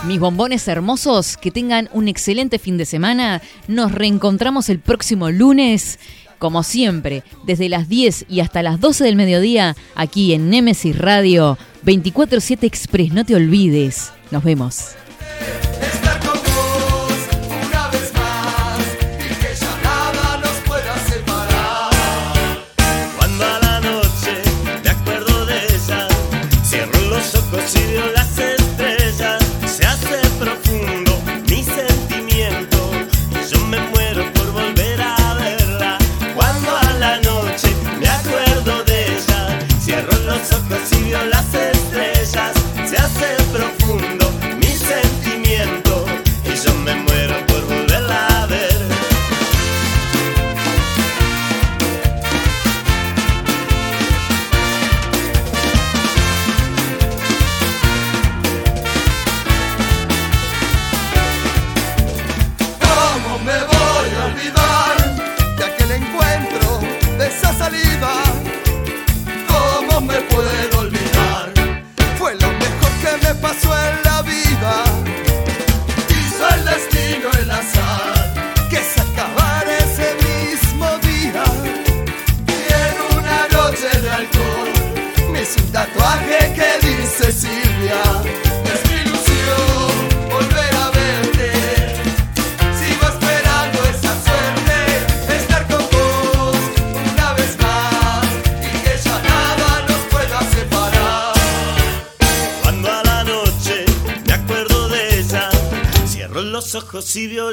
Mis bombones hermosos, que tengan un excelente fin de semana. Nos reencontramos el próximo lunes, como siempre, desde las 10 y hasta las 12 del mediodía, aquí en Nemesis Radio 24-7 Express. No te olvides. Nos vemos. Los ojos y ojos y veo